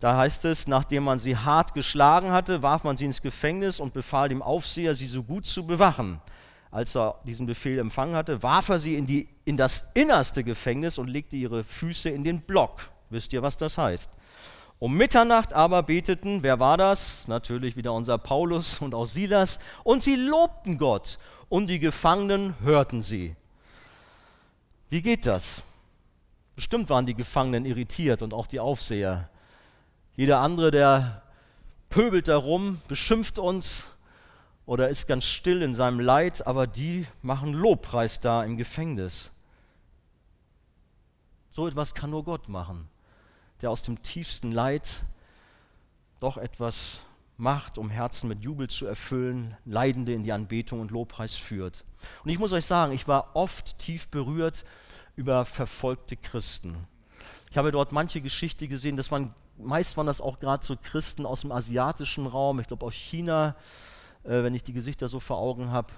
Da heißt es, nachdem man sie hart geschlagen hatte, warf man sie ins Gefängnis und befahl dem Aufseher, sie so gut zu bewachen. Als er diesen Befehl empfangen hatte, warf er sie in, die, in das innerste Gefängnis und legte ihre Füße in den Block. Wisst ihr, was das heißt? Um Mitternacht aber beteten, wer war das? Natürlich wieder unser Paulus und auch Silas. Und sie lobten Gott und die Gefangenen hörten sie. Wie geht das? Bestimmt waren die Gefangenen irritiert und auch die Aufseher. Jeder andere, der pöbelt darum, beschimpft uns oder ist ganz still in seinem Leid, aber die machen Lobpreis da im Gefängnis. So etwas kann nur Gott machen, der aus dem tiefsten Leid doch etwas macht, um Herzen mit Jubel zu erfüllen, Leidende in die Anbetung und Lobpreis führt. Und ich muss euch sagen, ich war oft tief berührt über verfolgte Christen. Ich habe dort manche Geschichte gesehen, das waren meist waren das auch gerade so Christen aus dem asiatischen Raum, ich glaube aus China, äh, wenn ich die Gesichter so vor Augen habe,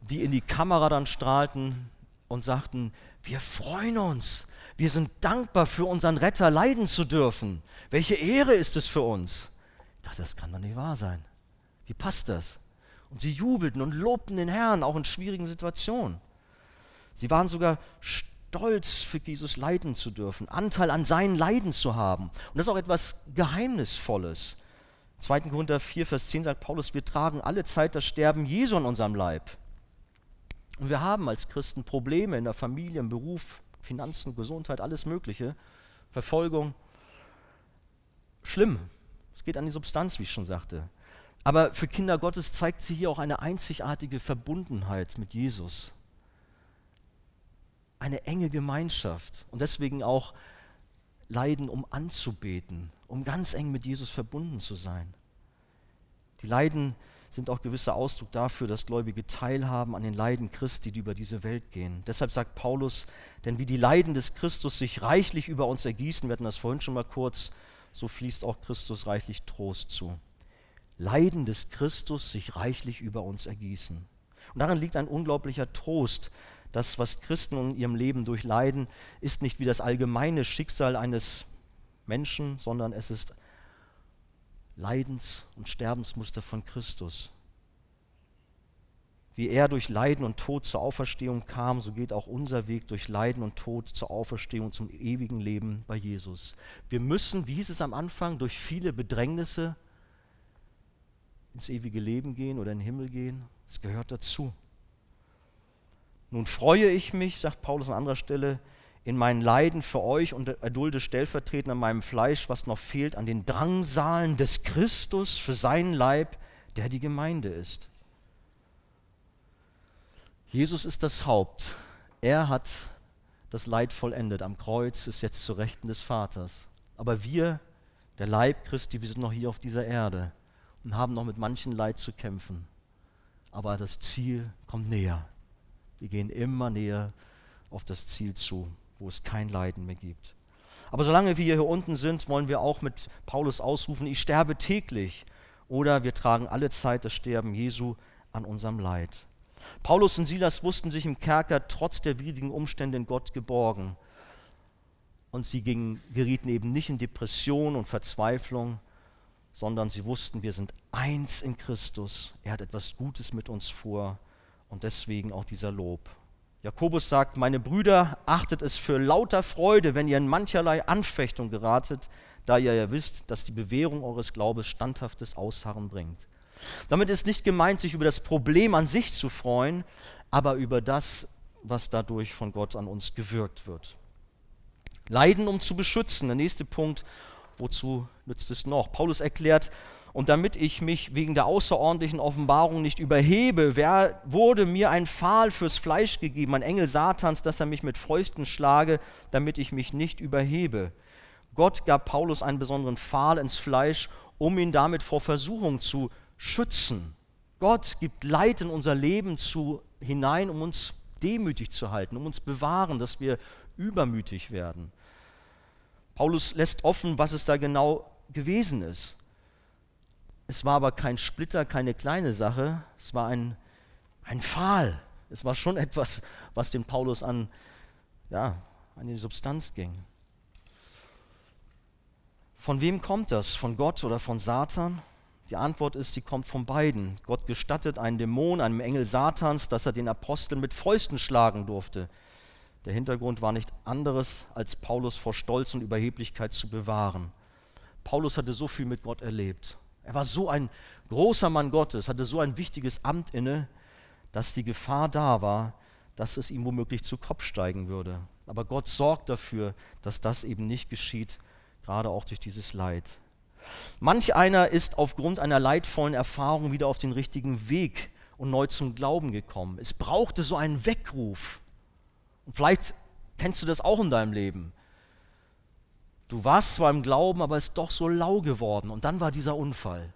die in die Kamera dann strahlten und sagten, wir freuen uns, wir sind dankbar für unseren Retter leiden zu dürfen. Welche Ehre ist es für uns? Ich dachte, das kann doch nicht wahr sein. Wie passt das? Und sie jubelten und lobten den Herrn, auch in schwierigen Situationen. Sie waren sogar stolz für Jesus leiden zu dürfen, Anteil an seinen Leiden zu haben. Und das ist auch etwas Geheimnisvolles. 2. Korinther 4, Vers 10 sagt Paulus, wir tragen alle Zeit das Sterben Jesu in unserem Leib. Und wir haben als Christen Probleme in der Familie, im Beruf, Finanzen, Gesundheit, alles Mögliche, Verfolgung. Schlimm. Es geht an die Substanz, wie ich schon sagte. Aber für Kinder Gottes zeigt sie hier auch eine einzigartige Verbundenheit mit Jesus eine enge Gemeinschaft und deswegen auch Leiden, um anzubeten, um ganz eng mit Jesus verbunden zu sein. Die Leiden sind auch gewisser Ausdruck dafür, dass Gläubige teilhaben an den Leiden Christi, die über diese Welt gehen. Deshalb sagt Paulus, denn wie die Leiden des Christus sich reichlich über uns ergießen, wir hatten das vorhin schon mal kurz, so fließt auch Christus reichlich Trost zu. Leiden des Christus sich reichlich über uns ergießen. Und darin liegt ein unglaublicher Trost, das, was Christen in ihrem Leben durchleiden, ist nicht wie das allgemeine Schicksal eines Menschen, sondern es ist Leidens- und Sterbensmuster von Christus. Wie er durch Leiden und Tod zur Auferstehung kam, so geht auch unser Weg durch Leiden und Tod zur Auferstehung, zum ewigen Leben bei Jesus. Wir müssen, wie hieß es am Anfang, durch viele Bedrängnisse ins ewige Leben gehen oder in den Himmel gehen. Es gehört dazu. Nun freue ich mich, sagt Paulus an anderer Stelle, in meinen Leiden für euch und erdulde stellvertretend an meinem Fleisch, was noch fehlt, an den Drangsalen des Christus für seinen Leib, der die Gemeinde ist. Jesus ist das Haupt. Er hat das Leid vollendet. Am Kreuz ist jetzt zu Rechten des Vaters. Aber wir, der Leib Christi, wir sind noch hier auf dieser Erde und haben noch mit manchen Leid zu kämpfen. Aber das Ziel kommt näher. Wir gehen immer näher auf das Ziel zu, wo es kein Leiden mehr gibt. Aber solange wir hier unten sind, wollen wir auch mit Paulus ausrufen, ich sterbe täglich. Oder wir tragen alle Zeit das Sterben Jesu an unserem Leid. Paulus und Silas wussten sich im Kerker trotz der widrigen Umstände in Gott geborgen. Und sie gingen, gerieten eben nicht in Depression und Verzweiflung, sondern sie wussten, wir sind eins in Christus. Er hat etwas Gutes mit uns vor und deswegen auch dieser Lob. Jakobus sagt, meine Brüder, achtet es für lauter Freude, wenn ihr in mancherlei Anfechtung geratet, da ihr ja wisst, dass die Bewährung eures Glaubens standhaftes Ausharren bringt. Damit ist nicht gemeint, sich über das Problem an sich zu freuen, aber über das, was dadurch von Gott an uns gewirkt wird. Leiden, um zu beschützen. Der nächste Punkt, wozu nützt es noch? Paulus erklärt, und damit ich mich wegen der außerordentlichen Offenbarung nicht überhebe, wer, wurde mir ein Pfahl fürs Fleisch gegeben, ein Engel Satans, dass er mich mit Fäusten schlage, damit ich mich nicht überhebe. Gott gab Paulus einen besonderen Pfahl ins Fleisch, um ihn damit vor Versuchung zu schützen. Gott gibt Leid in unser Leben zu, hinein, um uns demütig zu halten, um uns bewahren, dass wir übermütig werden. Paulus lässt offen, was es da genau gewesen ist. Es war aber kein Splitter, keine kleine Sache, es war ein, ein Pfahl. Es war schon *laughs* etwas, was den Paulus an, ja, an die Substanz ging. Von wem kommt das? Von Gott oder von Satan? Die Antwort ist, sie kommt von beiden. Gott gestattet einen Dämon, einem Engel Satans, dass er den Apostel mit Fäusten schlagen durfte. Der Hintergrund war nicht anderes, als Paulus vor Stolz und Überheblichkeit zu bewahren. Paulus hatte so viel mit Gott erlebt. Er war so ein großer Mann Gottes, hatte so ein wichtiges Amt inne, dass die Gefahr da war, dass es ihm womöglich zu Kopf steigen würde. Aber Gott sorgt dafür, dass das eben nicht geschieht, gerade auch durch dieses Leid. Manch einer ist aufgrund einer leidvollen Erfahrung wieder auf den richtigen Weg und neu zum Glauben gekommen. Es brauchte so einen Weckruf. Und vielleicht kennst du das auch in deinem Leben. Du warst zwar im Glauben, aber es ist doch so lau geworden. Und dann war dieser Unfall.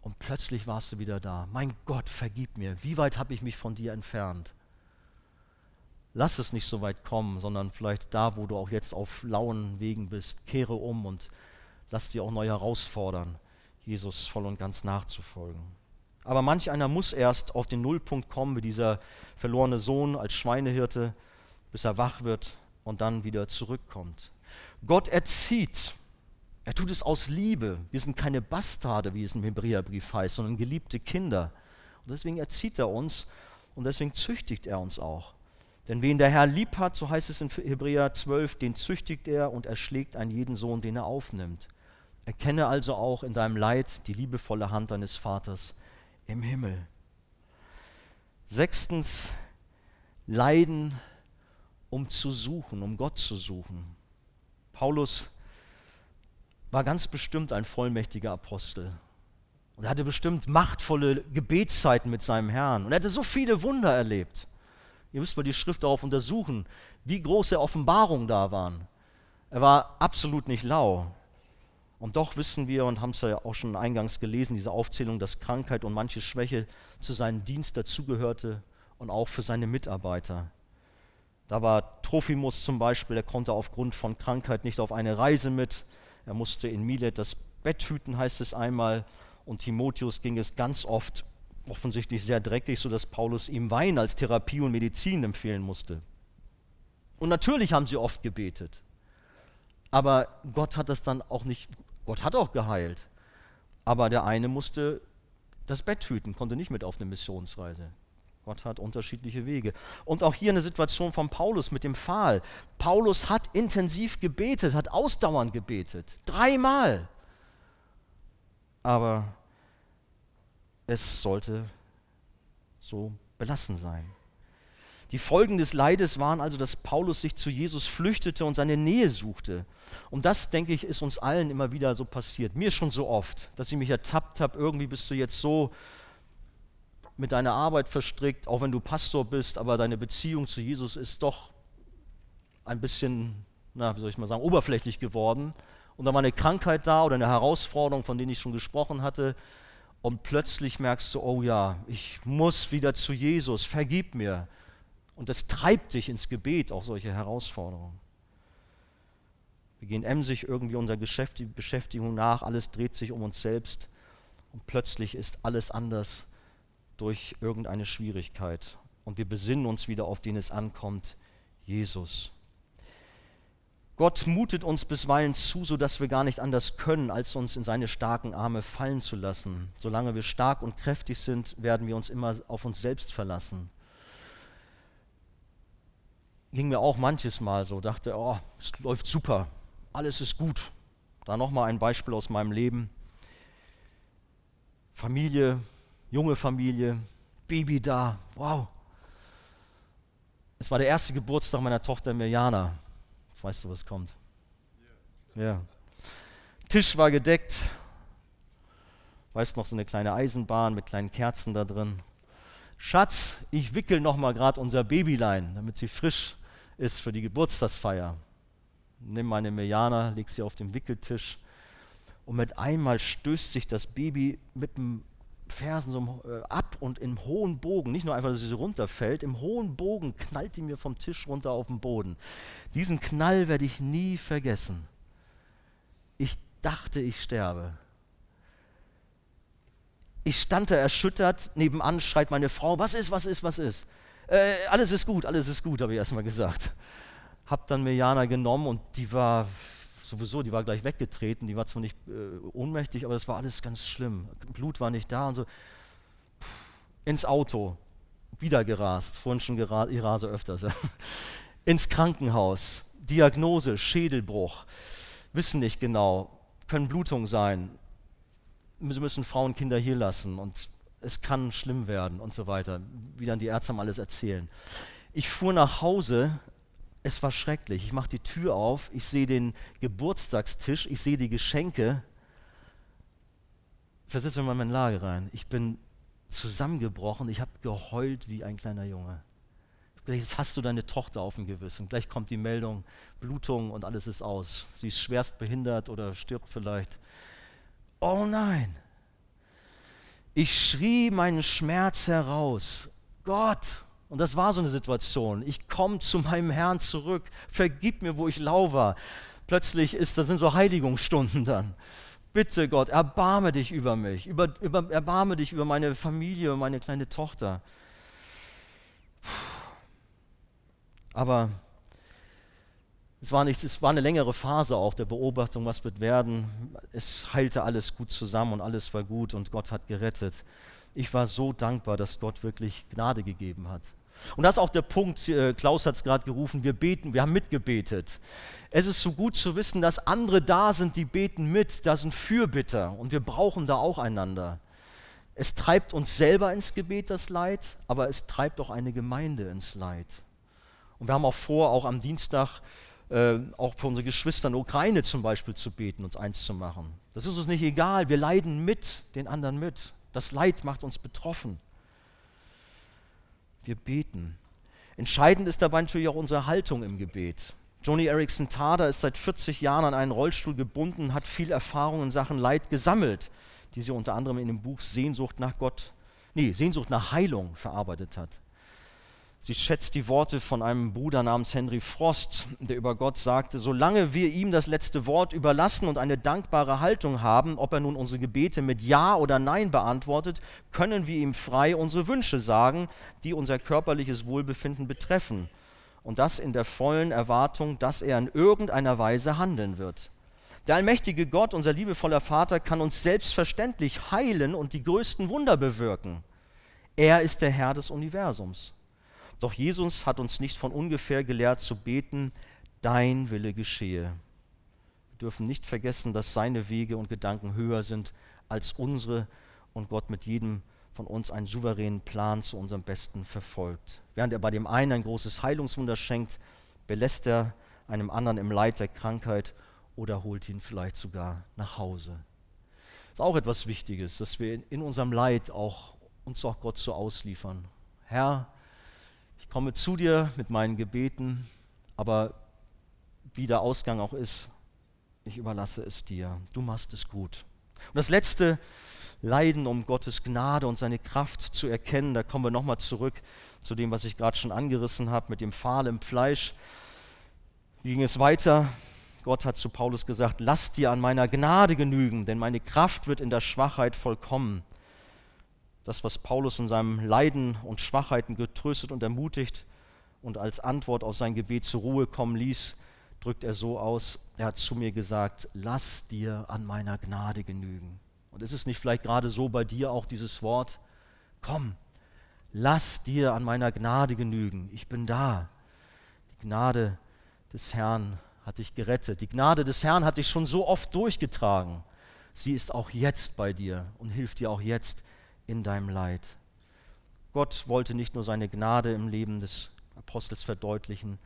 Und plötzlich warst du wieder da. Mein Gott, vergib mir. Wie weit habe ich mich von dir entfernt? Lass es nicht so weit kommen, sondern vielleicht da, wo du auch jetzt auf lauen Wegen bist, kehre um und lass dir auch neu herausfordern, Jesus voll und ganz nachzufolgen. Aber manch einer muss erst auf den Nullpunkt kommen, wie dieser verlorene Sohn als Schweinehirte, bis er wach wird und dann wieder zurückkommt. Gott erzieht. Er tut es aus Liebe. Wir sind keine Bastarde, wie es im Hebräerbrief heißt, sondern geliebte Kinder. Und deswegen erzieht er uns und deswegen züchtigt er uns auch. Denn wen der Herr lieb hat, so heißt es in Hebräer 12, den züchtigt er und erschlägt einen jeden Sohn, den er aufnimmt. Erkenne also auch in deinem Leid die liebevolle Hand deines Vaters im Himmel. Sechstens, Leiden, um zu suchen, um Gott zu suchen. Paulus war ganz bestimmt ein vollmächtiger Apostel. Und er hatte bestimmt machtvolle Gebetszeiten mit seinem Herrn. Und er hatte so viele Wunder erlebt. Ihr müsst mal die Schrift darauf untersuchen, wie große Offenbarungen da waren. Er war absolut nicht lau. Und doch wissen wir und haben es ja auch schon eingangs gelesen, diese Aufzählung, dass Krankheit und manche Schwäche zu seinem Dienst dazugehörte und auch für seine Mitarbeiter. Da war Trophimus zum Beispiel, er konnte aufgrund von Krankheit nicht auf eine Reise mit. Er musste in Milet das Bett hüten, heißt es einmal. Und Timotheus ging es ganz oft offensichtlich sehr dreckig, sodass Paulus ihm Wein als Therapie und Medizin empfehlen musste. Und natürlich haben sie oft gebetet. Aber Gott hat das dann auch nicht, Gott hat auch geheilt. Aber der eine musste das Bett hüten, konnte nicht mit auf eine Missionsreise. Gott hat unterschiedliche Wege. Und auch hier eine Situation von Paulus mit dem Pfahl. Paulus hat intensiv gebetet, hat ausdauernd gebetet. Dreimal. Aber es sollte so belassen sein. Die Folgen des Leides waren also, dass Paulus sich zu Jesus flüchtete und seine Nähe suchte. Und das, denke ich, ist uns allen immer wieder so passiert. Mir schon so oft, dass ich mich ertappt habe, irgendwie bist du jetzt so mit deiner Arbeit verstrickt, auch wenn du Pastor bist, aber deine Beziehung zu Jesus ist doch ein bisschen, na, wie soll ich mal sagen, oberflächlich geworden. Und da war eine Krankheit da oder eine Herausforderung, von denen ich schon gesprochen hatte. Und plötzlich merkst du, oh ja, ich muss wieder zu Jesus, vergib mir. Und das treibt dich ins Gebet, auch solche Herausforderungen. Wir gehen emsig irgendwie unserer Beschäftigung nach, alles dreht sich um uns selbst und plötzlich ist alles anders durch irgendeine Schwierigkeit. Und wir besinnen uns wieder auf den es ankommt, Jesus. Gott mutet uns bisweilen zu, sodass wir gar nicht anders können, als uns in seine starken Arme fallen zu lassen. Solange wir stark und kräftig sind, werden wir uns immer auf uns selbst verlassen. Ging mir auch manches Mal so, dachte, oh, es läuft super, alles ist gut. Da nochmal ein Beispiel aus meinem Leben. Familie, junge Familie, Baby da, wow. Es war der erste Geburtstag meiner Tochter Mirjana. Weißt du, was kommt? Ja. Tisch war gedeckt. Weißt noch, so eine kleine Eisenbahn mit kleinen Kerzen da drin. Schatz, ich wickel noch mal gerade unser Babylein, damit sie frisch ist für die Geburtstagsfeier nimm meine Mirjana, leg sie auf den Wickeltisch und mit einmal stößt sich das Baby mit dem Fersen so äh, ab und im hohen Bogen, nicht nur einfach, dass sie so runterfällt, im hohen Bogen knallt die mir vom Tisch runter auf den Boden. Diesen Knall werde ich nie vergessen. Ich dachte, ich sterbe. Ich stand da erschüttert, nebenan schreit meine Frau, was ist, was ist, was ist? Äh, alles ist gut, alles ist gut, habe ich erstmal gesagt habe dann Mirjana genommen und die war sowieso, die war gleich weggetreten, die war zwar nicht äh, ohnmächtig, aber das war alles ganz schlimm. Blut war nicht da und so. Ins Auto, wieder gerast, vorhin schon gerast, ich rase öfters. *laughs* Ins Krankenhaus, Diagnose, Schädelbruch, wissen nicht genau, können Blutungen sein, sie müssen Frauen, Kinder hier lassen und es kann schlimm werden und so weiter, wie dann die Ärzte haben alles erzählen. Ich fuhr nach Hause es war schrecklich. Ich mache die Tür auf, ich sehe den Geburtstagstisch, ich sehe die Geschenke. Versetze mir mal in mein Lage rein. Ich bin zusammengebrochen, ich habe geheult wie ein kleiner Junge. Jetzt hast du deine Tochter auf dem Gewissen. Gleich kommt die Meldung, Blutung und alles ist aus. Sie ist schwerst behindert oder stirbt vielleicht. Oh nein! Ich schrie meinen Schmerz heraus. Gott, und das war so eine Situation. Ich komme zu meinem Herrn zurück. Vergib mir, wo ich lau war. Plötzlich ist, das sind so Heiligungsstunden dann. Bitte Gott, erbarme dich über mich. Über, über, erbarme dich über meine Familie und meine kleine Tochter. Aber es war, nicht, es war eine längere Phase auch der Beobachtung, was wird werden. Es heilte alles gut zusammen und alles war gut und Gott hat gerettet. Ich war so dankbar, dass Gott wirklich Gnade gegeben hat. Und das ist auch der Punkt, äh, Klaus hat es gerade gerufen, wir beten, wir haben mitgebetet. Es ist so gut zu wissen, dass andere da sind, die beten mit, da sind Fürbitter und wir brauchen da auch einander. Es treibt uns selber ins Gebet das Leid, aber es treibt auch eine Gemeinde ins Leid. Und wir haben auch vor, auch am Dienstag, äh, auch für unsere Geschwister in der Ukraine zum Beispiel zu beten, uns eins zu machen. Das ist uns nicht egal, wir leiden mit den anderen mit. Das Leid macht uns betroffen. Wir beten. Entscheidend ist dabei natürlich auch unsere Haltung im Gebet. Joni Erickson Tada ist seit 40 Jahren an einen Rollstuhl gebunden, hat viel Erfahrung in Sachen Leid gesammelt, die sie unter anderem in dem Buch Sehnsucht nach Gott, nee, Sehnsucht nach Heilung verarbeitet hat. Sie schätzt die Worte von einem Bruder namens Henry Frost, der über Gott sagte, solange wir ihm das letzte Wort überlassen und eine dankbare Haltung haben, ob er nun unsere Gebete mit Ja oder Nein beantwortet, können wir ihm frei unsere Wünsche sagen, die unser körperliches Wohlbefinden betreffen. Und das in der vollen Erwartung, dass er in irgendeiner Weise handeln wird. Der allmächtige Gott, unser liebevoller Vater, kann uns selbstverständlich heilen und die größten Wunder bewirken. Er ist der Herr des Universums. Doch Jesus hat uns nicht von ungefähr gelehrt zu beten, dein Wille geschehe. Wir dürfen nicht vergessen, dass seine Wege und Gedanken höher sind als unsere und Gott mit jedem von uns einen souveränen Plan zu unserem Besten verfolgt. Während er bei dem einen ein großes Heilungswunder schenkt, belässt er einem anderen im Leid der Krankheit oder holt ihn vielleicht sogar nach Hause. Das ist auch etwas Wichtiges, dass wir in unserem Leid auch uns auch Gott so ausliefern. Herr, komme zu dir mit meinen Gebeten, aber wie der Ausgang auch ist, ich überlasse es dir. Du machst es gut. Und das letzte, Leiden, um Gottes Gnade und seine Kraft zu erkennen, da kommen wir nochmal zurück zu dem, was ich gerade schon angerissen habe, mit dem Pfahl im Fleisch. Wie ging es weiter? Gott hat zu Paulus gesagt, lass dir an meiner Gnade genügen, denn meine Kraft wird in der Schwachheit vollkommen. Das, was Paulus in seinem Leiden und Schwachheiten getröstet und ermutigt und als Antwort auf sein Gebet zur Ruhe kommen ließ, drückt er so aus, er hat zu mir gesagt, lass dir an meiner Gnade genügen. Und ist es nicht vielleicht gerade so bei dir auch dieses Wort, komm, lass dir an meiner Gnade genügen, ich bin da. Die Gnade des Herrn hat dich gerettet. Die Gnade des Herrn hat dich schon so oft durchgetragen. Sie ist auch jetzt bei dir und hilft dir auch jetzt in deinem Leid. Gott wollte nicht nur seine Gnade im Leben des Apostels verdeutlichen,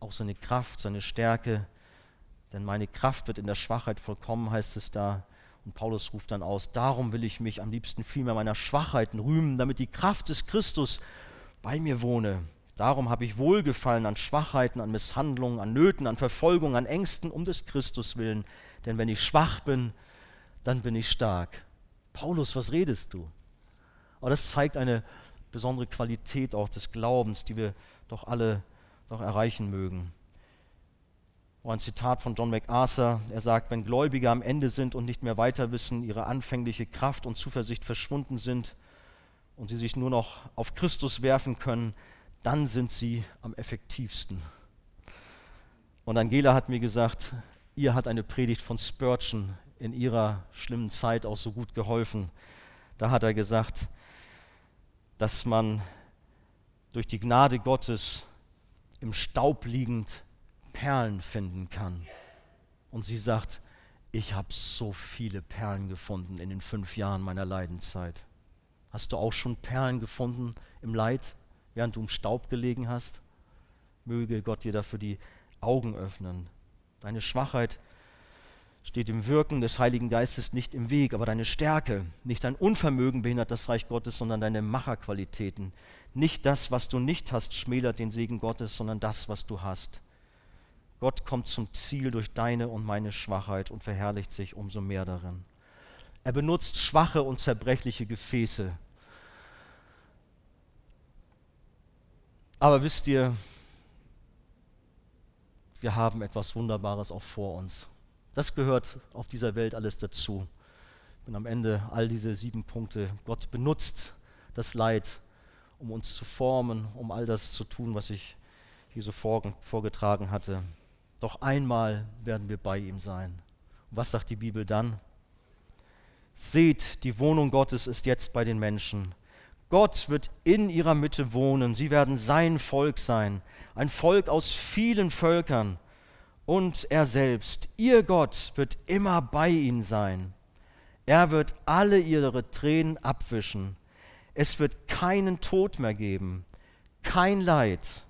auch seine Kraft, seine Stärke. Denn meine Kraft wird in der Schwachheit vollkommen, heißt es da. Und Paulus ruft dann aus, darum will ich mich am liebsten vielmehr meiner Schwachheiten rühmen, damit die Kraft des Christus bei mir wohne. Darum habe ich Wohlgefallen an Schwachheiten, an Misshandlungen, an Nöten, an Verfolgung, an Ängsten um des Christus willen. Denn wenn ich schwach bin, dann bin ich stark. Paulus, was redest du? Aber das zeigt eine besondere Qualität auch des Glaubens, die wir doch alle doch erreichen mögen. Ein Zitat von John MacArthur. Er sagt, wenn Gläubige am Ende sind und nicht mehr weiter wissen, ihre anfängliche Kraft und Zuversicht verschwunden sind und sie sich nur noch auf Christus werfen können, dann sind sie am effektivsten. Und Angela hat mir gesagt, ihr hat eine Predigt von Spurgeon in ihrer schlimmen Zeit auch so gut geholfen. Da hat er gesagt, dass man durch die Gnade Gottes im Staub liegend Perlen finden kann. Und sie sagt, ich habe so viele Perlen gefunden in den fünf Jahren meiner Leidenszeit. Hast du auch schon Perlen gefunden im Leid, während du im Staub gelegen hast? Möge Gott dir dafür die Augen öffnen. Deine Schwachheit steht dem Wirken des Heiligen Geistes nicht im Weg, aber deine Stärke, nicht dein Unvermögen behindert das Reich Gottes, sondern deine Macherqualitäten. Nicht das, was du nicht hast, schmälert den Segen Gottes, sondern das, was du hast. Gott kommt zum Ziel durch deine und meine Schwachheit und verherrlicht sich umso mehr darin. Er benutzt schwache und zerbrechliche Gefäße. Aber wisst ihr, wir haben etwas Wunderbares auch vor uns. Das gehört auf dieser Welt alles dazu. Und am Ende all diese sieben Punkte. Gott benutzt das Leid, um uns zu formen, um all das zu tun, was ich hier so vorgetragen hatte. Doch einmal werden wir bei ihm sein. Und was sagt die Bibel dann? Seht, die Wohnung Gottes ist jetzt bei den Menschen. Gott wird in ihrer Mitte wohnen. Sie werden sein Volk sein, ein Volk aus vielen Völkern. Und er selbst, ihr Gott, wird immer bei ihnen sein. Er wird alle ihre Tränen abwischen. Es wird keinen Tod mehr geben, kein Leid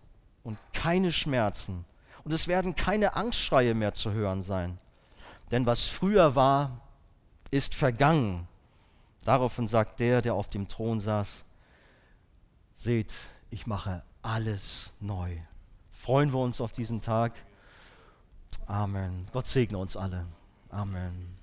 und keine Schmerzen und es werden keine Angstschreie mehr zu hören sein. Denn was früher war, ist vergangen. Daraufhin sagt der, der auf dem Thron saß, seht, ich mache alles neu. Freuen wir uns auf diesen Tag. Amen. Gott segne uns alle. Amen.